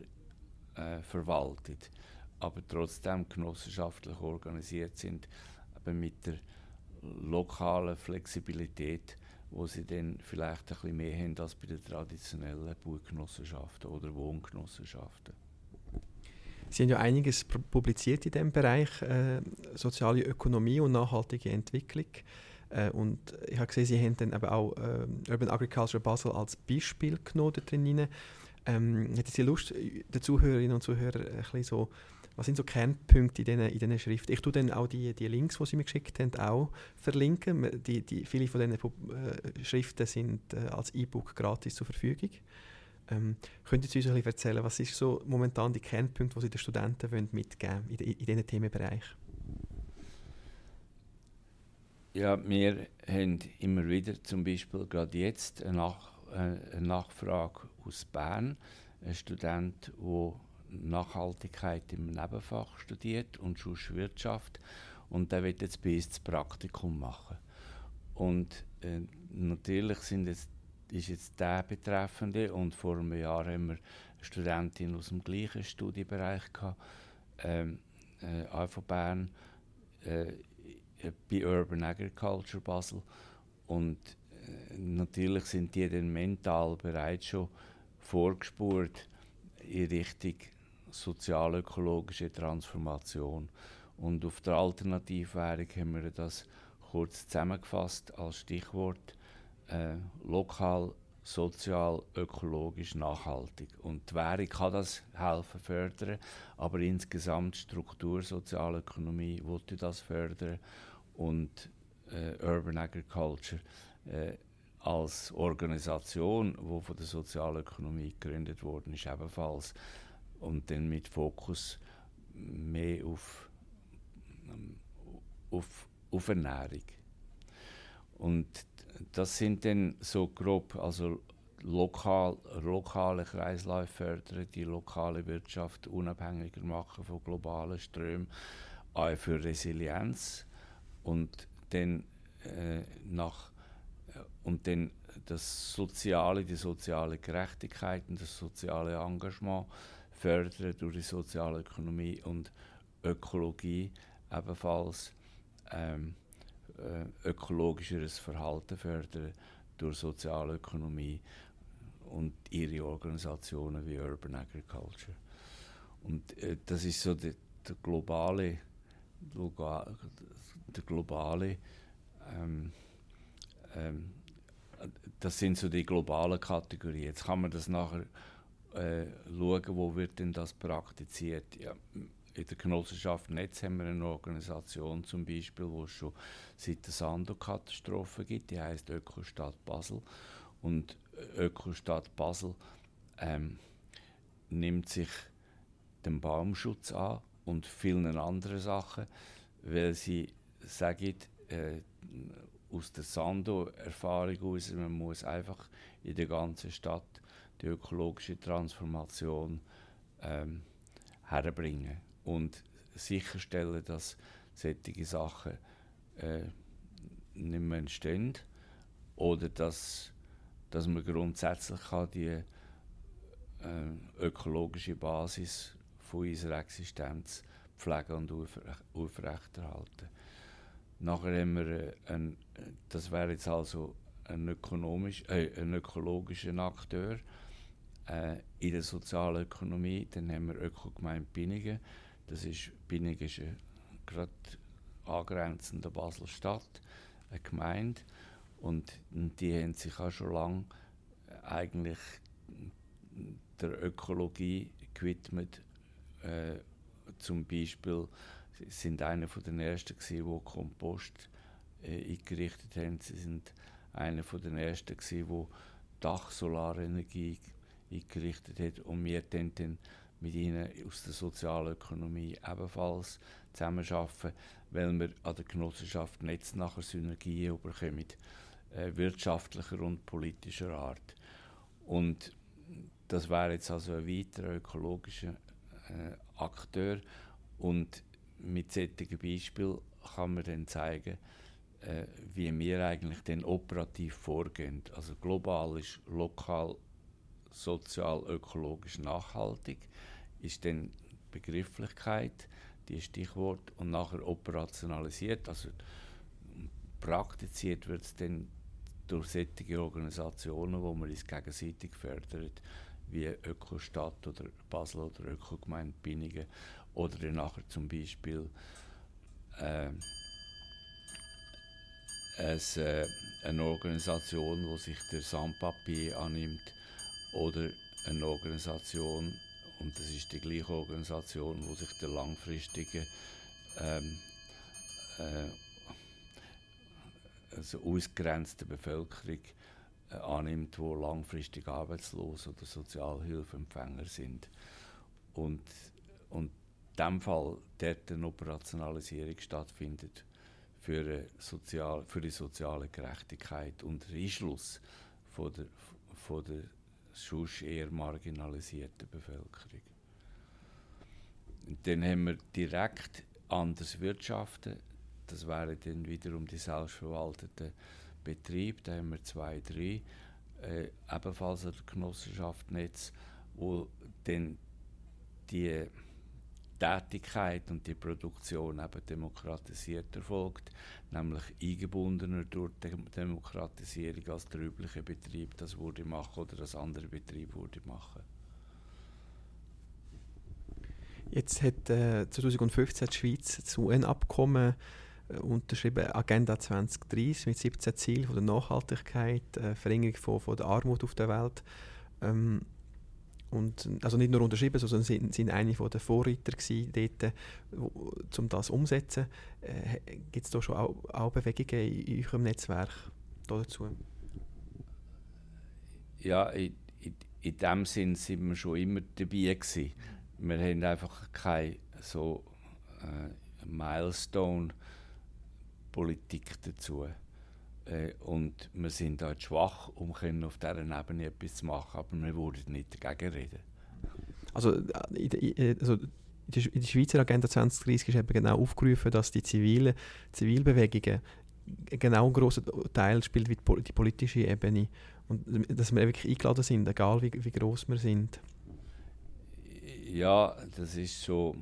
Speaker 4: äh, verwaltet, aber trotzdem genossenschaftlich organisiert sind, aber mit der lokalen Flexibilität, wo sie dann vielleicht ein bisschen mehr haben als bei den traditionellen Baugenossenschaften oder Wohngenossenschaften.
Speaker 3: Sie haben ja einiges publiziert in dem Bereich äh, soziale Ökonomie und nachhaltige Entwicklung. Äh, und ich habe gesehen, Sie haben dann eben auch äh, Urban Agriculture Basel als Beispiel genommen drin. Ähm, hätten Sie Lust, äh, den Zuhörerinnen und Zuhörern ein bisschen so, was sind so Kernpunkte in diesen, in diesen Schriften? Ich tue dann auch die, die Links, die Sie mir geschickt haben, auch verlinken. Die, die, viele von diesen äh, Schriften sind äh, als E-Book gratis zur Verfügung. Ähm, Könnten Sie uns ein bisschen erzählen, was ist so momentan die Kernpunkte, die Sie den Studenten mitgeben wollen in, de- in diesen Themenbereich?
Speaker 4: Ja, wir haben immer wieder zum Beispiel gerade jetzt eine, Nach äh, eine Nachfrage aus Bern, ein Student, der Nachhaltigkeit im Nebenfach studiert und sonst Wirtschaft und der wird jetzt bei uns das Praktikum machen. Und äh, natürlich sind jetzt, ist jetzt der Betreffende und vor einem Jahr haben wir eine Studentin aus dem gleichen Studienbereich gehabt, ähm, äh, von Bern, äh, bei Urban Agriculture Basel und äh, natürlich sind die dann mental bereits schon vorgespurt in Richtung sozialökologische Transformation. Und auf der Alternativwährung haben wir das kurz zusammengefasst als Stichwort äh, lokal, sozial, ökologisch, nachhaltig. Und die Währung kann das helfen fördern, aber insgesamt Struktur, Sozialökonomie wollte das fördern und äh, Urban Agriculture äh, als Organisation, die von der Sozialökonomie gegründet worden ist, ebenfalls und dann mit Fokus mehr auf, ähm, auf, auf Ernährung. Und das sind dann so grob, also lokal, lokale Kreisläufe fördern, die lokale Wirtschaft unabhängiger machen von globalen Strömen, auch für Resilienz und dann äh, nach und dann das soziale, die soziale Gerechtigkeit und das soziale Engagement fördern durch die soziale Ökonomie und Ökologie ebenfalls ähm, äh, ökologischeres Verhalten fördern durch soziale Ökonomie und ihre Organisationen wie Urban Agriculture. Und äh, das ist so der, der globale, der globale ähm, ähm, das sind so die globalen Kategorien. Jetzt kann man das nachher äh, schauen, wo wird denn das praktiziert. Ja, in der Genossenschaft Netz haben wir eine Organisation zum Beispiel, wo es schon seit der Sando-Katastrophe gibt, die heißt Ökostadt Basel. Und Ökostadt Basel ähm, nimmt sich den Baumschutz an und vielen anderen Sachen, weil sie sagen, äh, aus der Sando-Erfahrung heraus, man muss einfach in der ganzen Stadt die ökologische Transformation ähm, herbringen und sicherstellen, dass solche Sachen äh, nicht mehr entstehen oder dass, dass man grundsätzlich kann die äh, ökologische Basis von unserer Existenz pflegen und aufrecht- aufrechterhalten. Nachher haben wir äh, ein, das wäre jetzt also ein, ökonomisch, äh, ein ökologischer Akteur äh, in der Sozialökonomie. Dann haben wir Ökogemeinde Binningen. Das ist, Binningen ist äh, gerade angrenzend an Basel-Stadt, eine Gemeinde. Und die haben sich auch schon lange eigentlich der Ökologie gewidmet. Äh, zum Beispiel sind einer von den ersten gewesen, die Kompost äh, eingerichtet haben. Sie sind einer von den ersten gewesen, die Dachsolarenergie eingerichtet hat und wir dann, dann mit ihnen aus der Sozialökonomie ebenfalls zusammenarbeiten, weil wir an der Genossenschaft Netz nachher Synergien bekommen, äh, wirtschaftlicher und politischer Art. Und das wäre jetzt also ein weiterer ökologischer äh, Akteur und mit solchen Beispielen kann man dann zeigen, äh, wie wir eigentlich dann operativ vorgehen. Also global ist lokal, sozial, ökologisch nachhaltig, ist dann Begrifflichkeit, die Stichwort, und nachher operationalisiert, also praktiziert wird es dann durch solche Organisationen, wo man uns gegenseitig fördert, wie Ökostadt oder Basel oder Ökogemeinde Binningen oder dann nachher zum Beispiel äh, es, äh, eine Organisation, die sich der Sandpapier annimmt oder eine Organisation, und das ist die gleiche Organisation, die sich der langfristigen ähm, äh, also ausgrenzten Bevölkerung äh, annimmt, die langfristig arbeitslos oder Sozialhilfeempfänger sind. Und, und diesem Fall dort eine Operationalisierung stattfindet für, eine sozial, für die soziale Gerechtigkeit und den Einschluss von der, von der sonst eher marginalisierten Bevölkerung. Dann haben wir direkt anders Wirtschaften. Das wären dann wiederum die selbstverwalteten Betriebe. Da haben wir zwei, drei, äh, ebenfalls an der Genossenschaft Netz, wo dann die Tätigkeit und die Produktion eben demokratisiert erfolgt, nämlich eingebundener durch die Demokratisierung als der übliche Betrieb das würde machen oder das andere Betrieb würde machen.
Speaker 3: Jetzt hat äh, 2015 die Schweiz das UN-Abkommen äh, unterschrieben, Agenda 2030 mit 17 Zielen von der Nachhaltigkeit, äh, Verringerung von, von der Armut auf der Welt. Ähm, und, also nicht nur unterschrieben, sondern sind, sind eine der Vorreiter gewesen, dort, um das umzusetzen. Äh, Gibt es da schon auch, auch, Bewegungen in eurem Netzwerk dazu?
Speaker 4: Ja, in, in, in dem Sinn sind wir schon immer dabei gewesen. Wir haben einfach keine so äh, Milestone-Politik dazu. Äh, und wir sind dort schwach, um können auf dieser Ebene etwas zu machen, aber wir würden nicht dagegen reden.
Speaker 3: Also, äh, in, der, also in der Schweizer Agenda 2030 ist eben genau aufgerufen, dass die zivilen Zivilbewegungen genau einen grossen Teil spielt wie die politische Ebene und dass wir wirklich eingeladen sind, egal wie, wie groß wir sind.
Speaker 4: Ja, das ist so.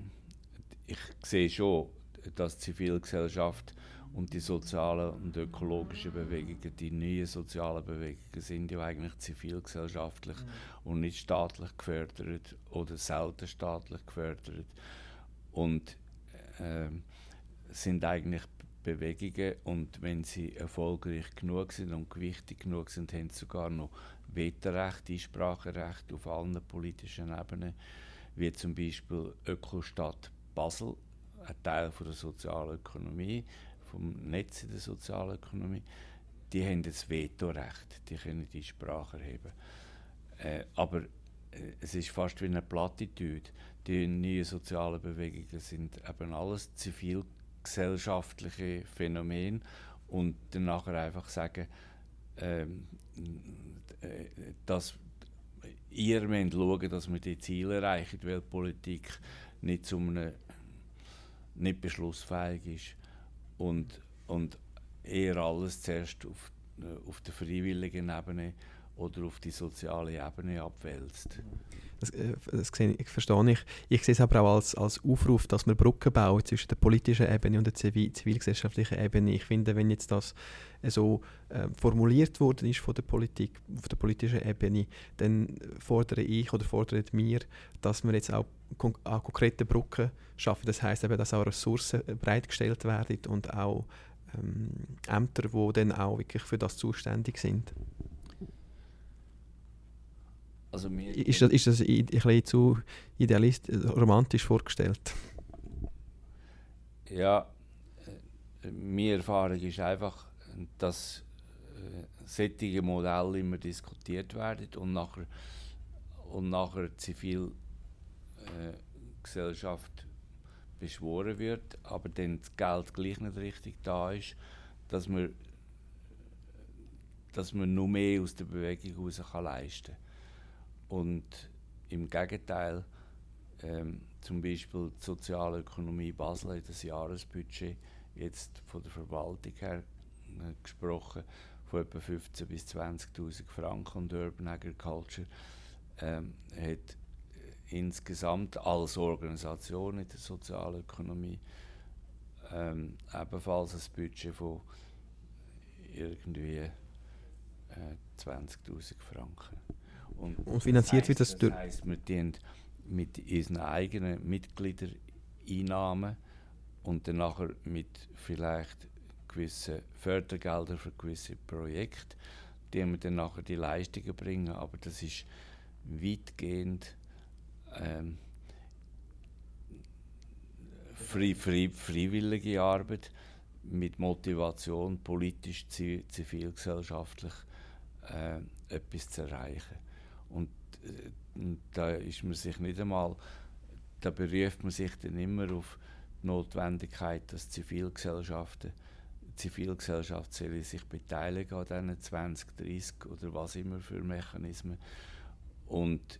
Speaker 4: Ich sehe schon, dass die Zivilgesellschaft und die sozialen und ökologischen Bewegungen, die neuen sozialen Bewegungen sind ja eigentlich zivilgesellschaftlich mhm. und nicht staatlich gefördert oder selten staatlich gefördert. Und äh, sind eigentlich Bewegungen und wenn sie erfolgreich genug sind und gewichtig genug sind, haben sie sogar noch Vetorecht, Einspracherecht auf allen politischen Ebenen, wie zum Beispiel Ökostadt Basel, ein Teil von der Sozialökonomie, vom Netz in der Sozialökonomie, die haben das Vetorecht, die können die Sprache erheben. Äh, aber äh, es ist fast wie eine Plattitüde. Die neuen sozialen Bewegungen sind eben alles zivilgesellschaftliche Phänomene und dann einfach sagen, ähm, äh, dass ihr müsst schauen, dass wir die Ziele erreichen, weil die Politik nicht, zum eine, nicht beschlussfähig ist und, und eher alles zuerst auf, auf der freiwilligen Ebene oder auf die soziale Ebene abwälzt.
Speaker 3: Das, äh, das sehe ich, verstehe ich. Ich sehe es aber auch als, als Aufruf, dass wir Brücken bauen zwischen der politischen Ebene und der zivil zivilgesellschaftlichen Ebene. Ich finde, wenn jetzt das äh, so äh, formuliert worden ist von der Politik, auf der politischen Ebene, dann fordere ich oder fordert mir, dass wir jetzt auch, auch konkrete Brücken schaffen. Das heißt eben, dass auch Ressourcen äh, bereitgestellt werden und auch ähm, Ämter, die dann auch wirklich für das zuständig sind.
Speaker 4: Also
Speaker 3: Ist das, ist das ein bisschen zu idealist, romantisch vorgestellt?
Speaker 4: Ja, äh, meine Erfahrung ist einfach, dass äh, solche Modelle immer diskutiert werden und nachher, und nachher Zivilgesellschaft äh, beschworen wird, aber dann das Geld gleich nicht richtig da ist, dass man, dass man nur mehr aus der Bewegung heraus kann leisten kann. Und im Gegenteil, ähm, zum Beispiel die Sozialökonomie Basel hat das Jahresbudget jetzt von der Verwaltung her äh, gesprochen von etwa 15.000 bis 20.000 Franken und Urban Agriculture ähm, hat insgesamt als Organisation in der Sozialökonomie ähm, ebenfalls ein Budget von irgendwie äh, 20.000 Franken.
Speaker 3: Und finanziert wird das durch-
Speaker 4: Das heisst, wir dienen mit unseren eigenen Mitgliedereinnahmen und dann nachher mit vielleicht gewissen Fördergeldern für gewisse Projekte, die wir dann nachher die Leistungen bringen. Aber das ist weitgehend ähm, frei, frei, freiwillige Arbeit mit Motivation, politisch, zi- zivilgesellschaftlich äh, etwas zu erreichen. Und, äh, und da ist man sich nicht einmal, da beruft man sich dann immer auf die Notwendigkeit, dass Zivilgesellschaften, Zivilgesellschaft sich beteiligen an diesen 20, 30 oder was immer für Mechanismen. Und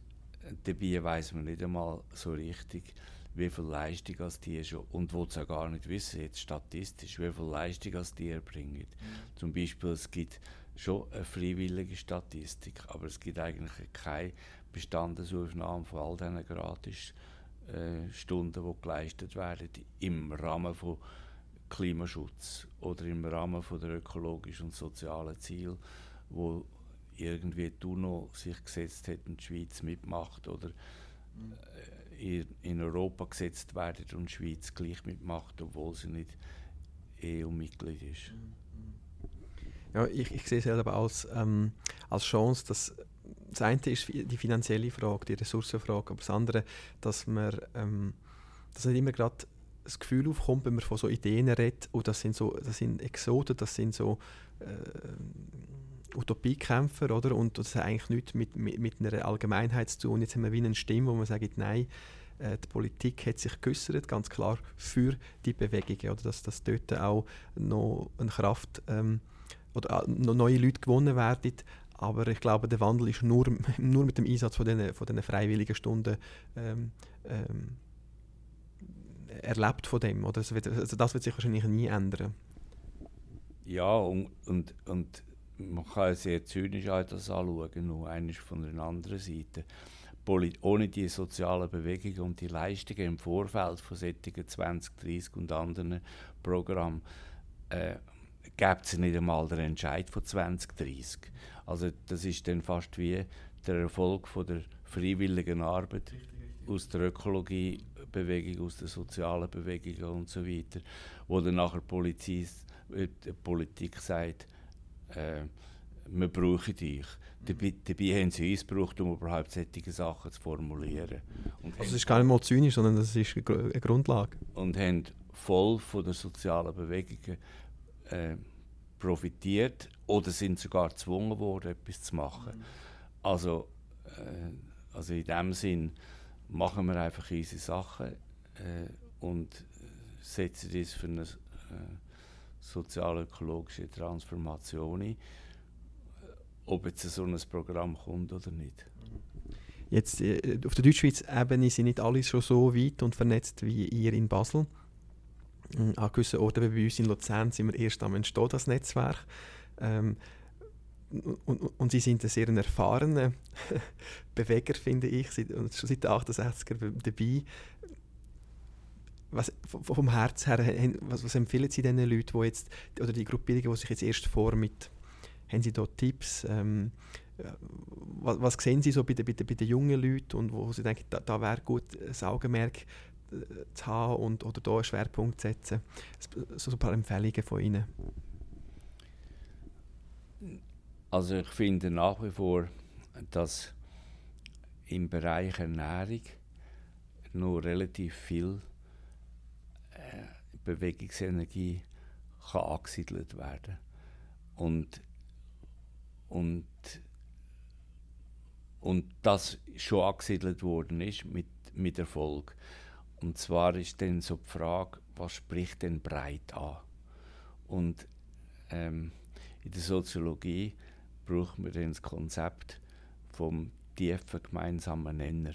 Speaker 4: dabei weiß man nicht einmal so richtig, wie viel Leistung als die schon, und wo sie auch gar nicht wissen, jetzt statistisch, wie viel Leistung als die erbringen. Zum Beispiel, es gibt schon eine freiwillige Statistik, aber es gibt eigentlich keine Bestandesaufnahme von all diesen gratis äh, Stunden, die geleistet werden im Rahmen von Klimaschutz oder im Rahmen von der ökologischen und sozialen Ziele, wo irgendwie die UNO sich gesetzt hat und die Schweiz mitmacht oder äh, in, Europa gesetzt werden und die Schweiz gleich mitmacht, obwohl sie nicht EU-Mitglied ist.
Speaker 3: Ja, ich, ich sehe es selber als, ähm, als Chance, dass das eine ist die finanzielle Frage, die Ressourcenfrage, aber das andere, dass man ähm, dass nicht immer gerade das Gefühl aufkommt, wenn man von so Ideen redet, und das sind so, das sind Exoten, das sind so äh, Utopiekämpfer, oder? Und das hat eigentlich nichts mit, mit, mit einer Allgemeinheit zu tun. Jetzt haben wir wie eine Stimme, wo man sagt, nein, äh, die Politik hat sich geäußert, ganz klar für die Bewegungen, oder? Dass, dass dort auch noch eine Kraft ähm, oder neue Leute gewonnen werden. Aber ich glaube, der Wandel ist nur, nur mit dem Einsatz von diesen, von diesen freiwilligen Stunden ähm, ähm, erlebt von dem. Oder? Das, wird, also das wird sich wahrscheinlich nie ändern.
Speaker 4: Ja, und, und, und man kann sehr zynisch auch das anschauen, nur eines von der anderen Seite. Poli ohne die sozialen Bewegungen und die Leistungen im Vorfeld von solchen 20, 30 und anderen Programmen äh, gibt es nicht einmal den Entscheid von 2030. Also das ist dann fast wie der Erfolg von der freiwilligen Arbeit aus der Ökologiebewegung, aus der sozialen Bewegung und so weiter, wo dann nachher Polizie, äh, die Politik sagt, äh, wir brauchen dich. Dabei, dabei haben sie uns gebraucht, um überhaupt solche Sachen zu formulieren. Und
Speaker 3: Also es ist gar nicht mal zynisch, sondern das ist eine Gru- eine Grundlage.
Speaker 4: und haben voll von der sozialen Bewegungen äh, profitiert oder sind sogar gezwungen worden, etwas zu machen. Also, äh, also in dem Sinn machen wir einfach unsere Sachen äh, und setzen uns für eine äh, sozial-ökologische Transformation ein, ob jetzt so ein Programm kommt oder nicht.
Speaker 3: Jetzt, äh, auf der Deutschschweiz-Ebene sind nicht alle schon so weit und vernetzt wie ihr in Basel. An gewissen Orten, wie bei uns in Luzern, sind wir erst am Entstehen, das Netzwerk. Ähm, und, und, Sie sind ein sehr erfahrener Beweger, finde ich, und schon seit den 68er dabei. Was, vom Herz her, was, was empfehlen Sie diesen Leuten, die jetzt, oder die Gruppierungen, die sich jetzt erst vor mit, haben Sie da Tipps? Ähm, was, was, sehen Sie so bei den, bei, den, bei den jungen Leuten und wo Sie denken, da, da wäre gut, ein Augenmerk zu haben und, oder da einen Schwerpunkt zu setzen? So ein paar Empfehlungen von Ihnen.
Speaker 4: Also ich finde nach wie vor, dass im Bereich Ernährung nur relativ viel Bewegungsenergie kann angesiedelt werden und und und das schon angesiedelt worden ist mit, mit Erfolg. Und zwar ist dann so die Frage, was spricht denn breit an? Und ähm, in der Soziologie braucht man dann das Konzept vom tiefen gemeinsamen Nenner.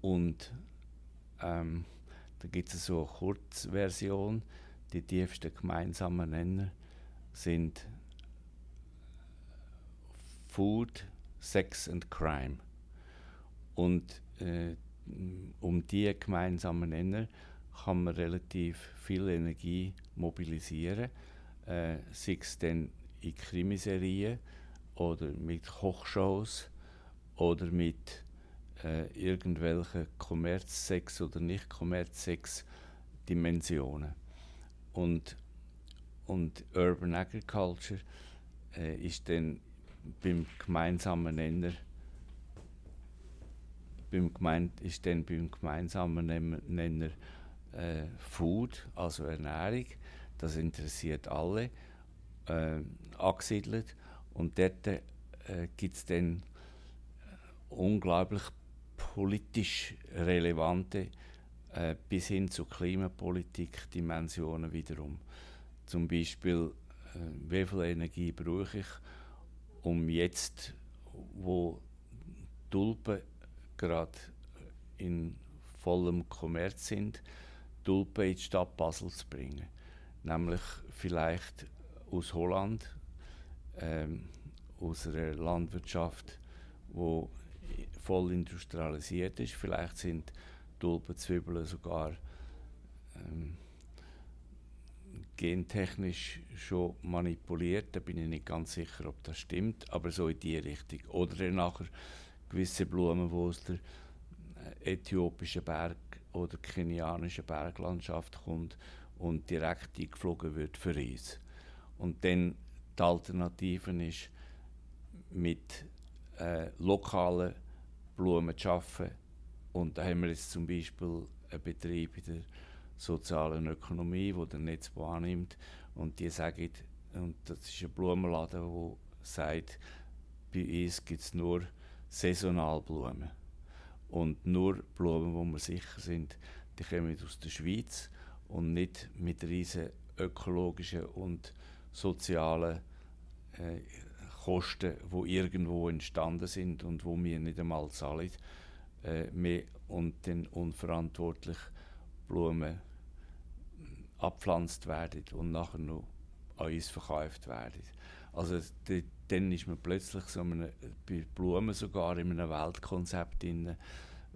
Speaker 4: Und ähm, da gibt es so eine Kurzversion. Die tiefsten gemeinsamen Nenner sind Food, Sex and Crime. Und äh, um diese gemeinsamen Nenner kann man relativ viel Energie mobilisieren. Äh, sei es dann in Krimiserien oder mit Kochshows oder mit äh, irgendwelche Kommerzsex oder nicht Kommerzsex Dimensionen. Und, und Urban Agriculture äh, ist dann beim gemeinsamen Nenner beim gemein, ist dann beim gemeinsamen Nenner äh, Food, also Ernährung, das interessiert alle, äh, angesiedelt. Und dort äh, gibt es dann unglaublich politisch relevante äh, bis hin zu Klimapolitik Dimensionen wiederum. Zum Beispiel, äh, wie viel Energie brauche ich, um jetzt, wo Tulpen gerade in vollem Kommerz sind, Tulpen in die Stadt Basel zu bringen. Nämlich vielleicht aus Holland, ähm, aus einer Landwirtschaft, die voll industrialisiert ist. Vielleicht sind Tulpenzwiebeln sogar ähm, gentechnisch schon manipuliert. Da bin ich nicht ganz sicher, ob das stimmt, aber so in die Richtung. Oder nachher gewisse Blumen, die aus der äthiopischen Berg- oder kenianischen Berglandschaft kommt und direkt eingeflogen wird für uns. Und dann die Alternative ist, mit äh, lokalen Blumen zu arbeiten. Und da haben wir jetzt zum Beispiel einen Betrieb in der sozialen Ökonomie, der den Netzbau annimmt. Und die sagen, und das ist ein Blumenladen, der sagt, bei uns gibt es nur Saisonalblumen. Und nur Blumen, wo wir sicher sind, die kommen aus der Schweiz und nicht mit riesen ökologischen und sozialen äh, Kosten, die irgendwo entstanden sind und wo wir nicht einmal zahlen, äh, mehr und dann unverantwortlich Blumen abpflanzt werden und nachher noch an uns verkauft werden. Also die, dann ist man plötzlich so eine, bei Blumen sogar in einem Weltkonzept in,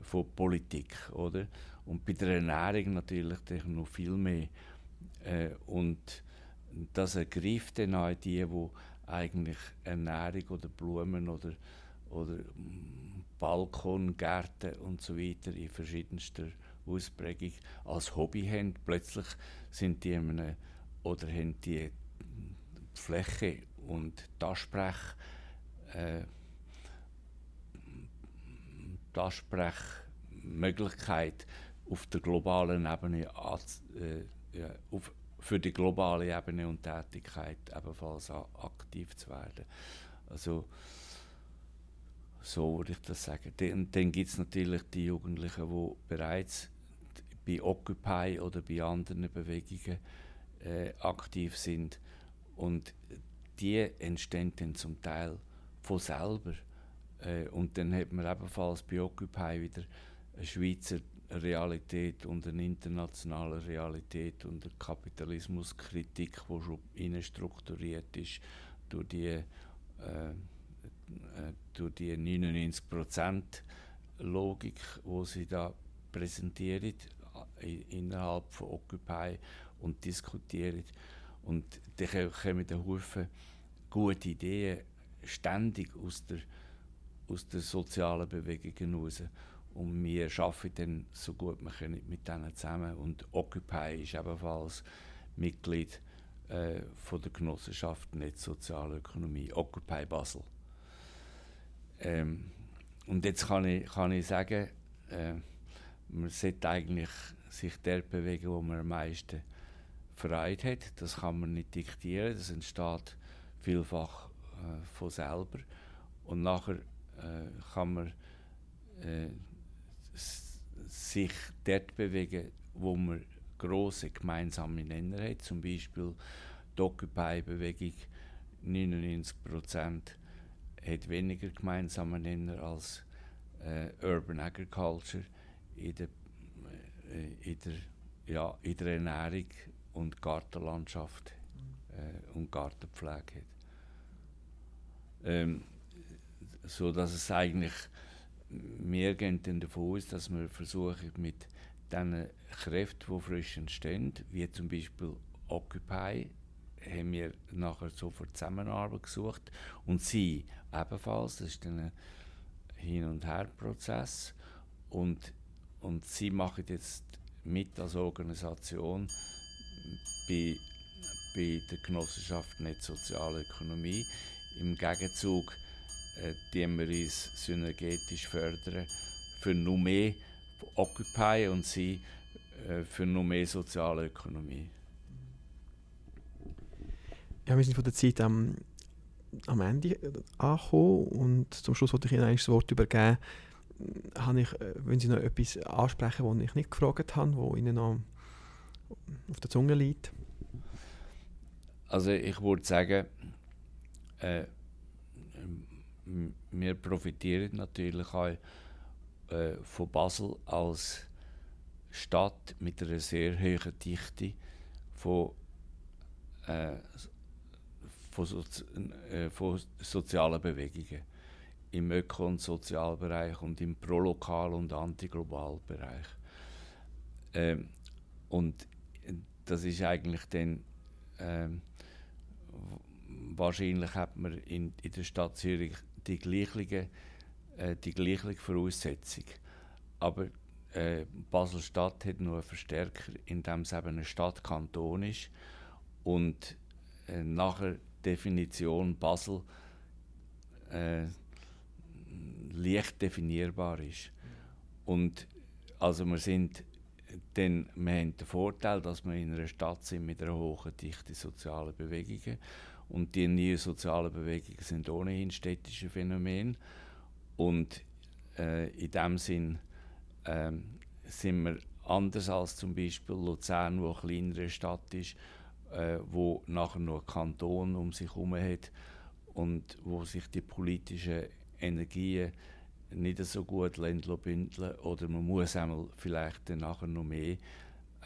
Speaker 4: von Politik, oder? Und bei der Ernährung natürlich noch viel mehr. Äh, und das ergreift dann auch die, die eigentlich Ernährung oder Blumen oder, oder Balkongärten und so weiter in verschiedenster Ausprägung als Hobby haben. Plötzlich sind die einem, oder haben die Fläche und Taschsprech äh, Möglichkeit auf der globalen Ebene äh, ja, auf, für die globale Ebene und Tätigkeit ebenfalls aktiv zu werden. Also so würde ich das sagen. Dann, dann gibt es natürlich die Jugendlichen, die bereits bei Occupy oder bei anderen Bewegungen äh, aktiv sind und die entstehen dann zum Teil von selber. Äh, und dann hat man ebenfalls bei Occupy wieder eine Schweizer Realität und eine internationale Realität und eine Kapitalismuskritik, die schon innen strukturiert ist durch die äh, äh, durch die 99%-Logik, die sie da präsentieren äh, innerhalb von Occupy und diskutieren. Und dann kommen der Haufen gute Ideen ständig aus der, aus der sozialen Bewegung heraus. Und wir arbeiten dann so gut wir können mit denen zusammen. Und Occupy ist ebenfalls Mitglied äh, von der Genossenschaft Netz Soziale Ökonomie, Occupy Basel. Ähm, und jetzt kann ich, kann ich sagen, äh, man sollte eigentlich sich dort bewegen, wo man am meisten Freude hat. Das kann man nicht diktieren, das entsteht vielfach äh, von selber. Und nachher äh, kann man äh, sich dort bewegen, wo man große gemeinsame Nenner hat. Zum Beispiel die Occupy-Bewegung, 99% hat weniger gemeinsame Nenner als äh, Urban Agriculture in der, äh, in, der, ja, in der Ernährung und Gartenlandschaft äh, und Gartenpflege hat. Ähm, so dass es eigentlich gehen dann davon aus, dass wir versuchen mit diesen Kräften, die frisch entstehen, wie zum Beispiel Occupy, haben wir nachher sofort Zusammenarbeit gesucht und sie ebenfalls, das ist ein Hin- und Her-Prozess und, und sie machen jetzt mit als Organisation bei, bei der Genossenschaft Netz Soziale Ökonomie. Im Gegenzug äh, die wir uns synergetisch fördern für noch mehr Occupy und sie äh, für noch mehr soziale Ökonomie.
Speaker 3: Ja, wir sind von der Zeit am, am Ende angekommen und zum Schluss wollte ich Ihnen das Wort übergeben. Habe ich, äh, wenn Sie noch etwas ansprechen, das ich nicht gefragt habe, wo Ihnen noch auf der Zunge liegt?
Speaker 4: Also ich würde sagen, äh, wir profitieren natürlich auch äh, von Basel als Stadt mit einer sehr hohen Dichte von, äh, von, Sozi äh, von sozialen Bewegungen im Öko- und Sozialbereich und im Prolokal- und Antiglobal-Bereich. Ähm, und das ist eigentlich dann ähm, wahrscheinlich hat man in, in der Stadt Zürich die gleiche, äh, die gleiche Voraussetzung. Aber äh, Basel-Stadt hat nur einen Verstärker, indem es eben eine Stadt-Kanton ist und äh, nachher Definition Basel äh, leicht definierbar ist. Und also wir sind dann, wir haben den Vorteil, dass wir in einer Stadt sind mit einer hohen Dichte sozialer Bewegungen und die neuen sozialen Bewegungen sind ohnehin städtische Phänomene. Und äh, in dem Sinn äh, sind wir anders als zum Beispiel Luzern, wo eine kleinere Stadt ist, äh, wo nachher nur ein Kanton um sich herum hat und wo sich die politischen Energien nicht so gut bündeln oder man muss einmal vielleicht nachher noch mehr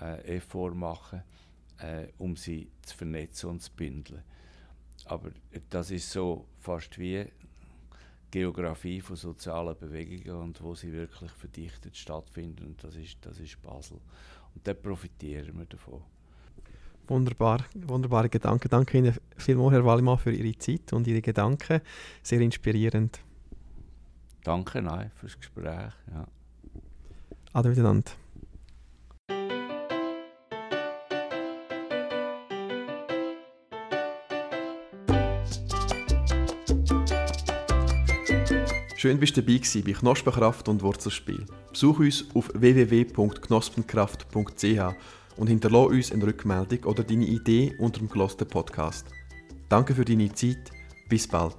Speaker 4: äh, Effort machen, äh, um sie zu vernetzen und zu bündeln. Aber das ist so fast wie Geografie von sozialen Bewegungen und wo sie wirklich verdichtet stattfinden. Und das ist, das ist Basel. Und da profitieren wir davon.
Speaker 3: Wunderbar, wunderbare Gedanken. Danke Ihnen vielmals, Herr Wallimann, für Ihre Zeit und Ihre Gedanken. Sehr inspirierend.
Speaker 4: Danke nein, fürs Gespräch. Ja.
Speaker 3: Ade miteinander. Schön, bist du dabei gewesen bei Knospenkraft und Wurzelspiel. Besuch uns auf www.knospenkraft.ch und hinterlasse uns eine Rückmeldung oder deine Idee unter dem gelosten Podcast. Danke für deine Zeit. Bis bald.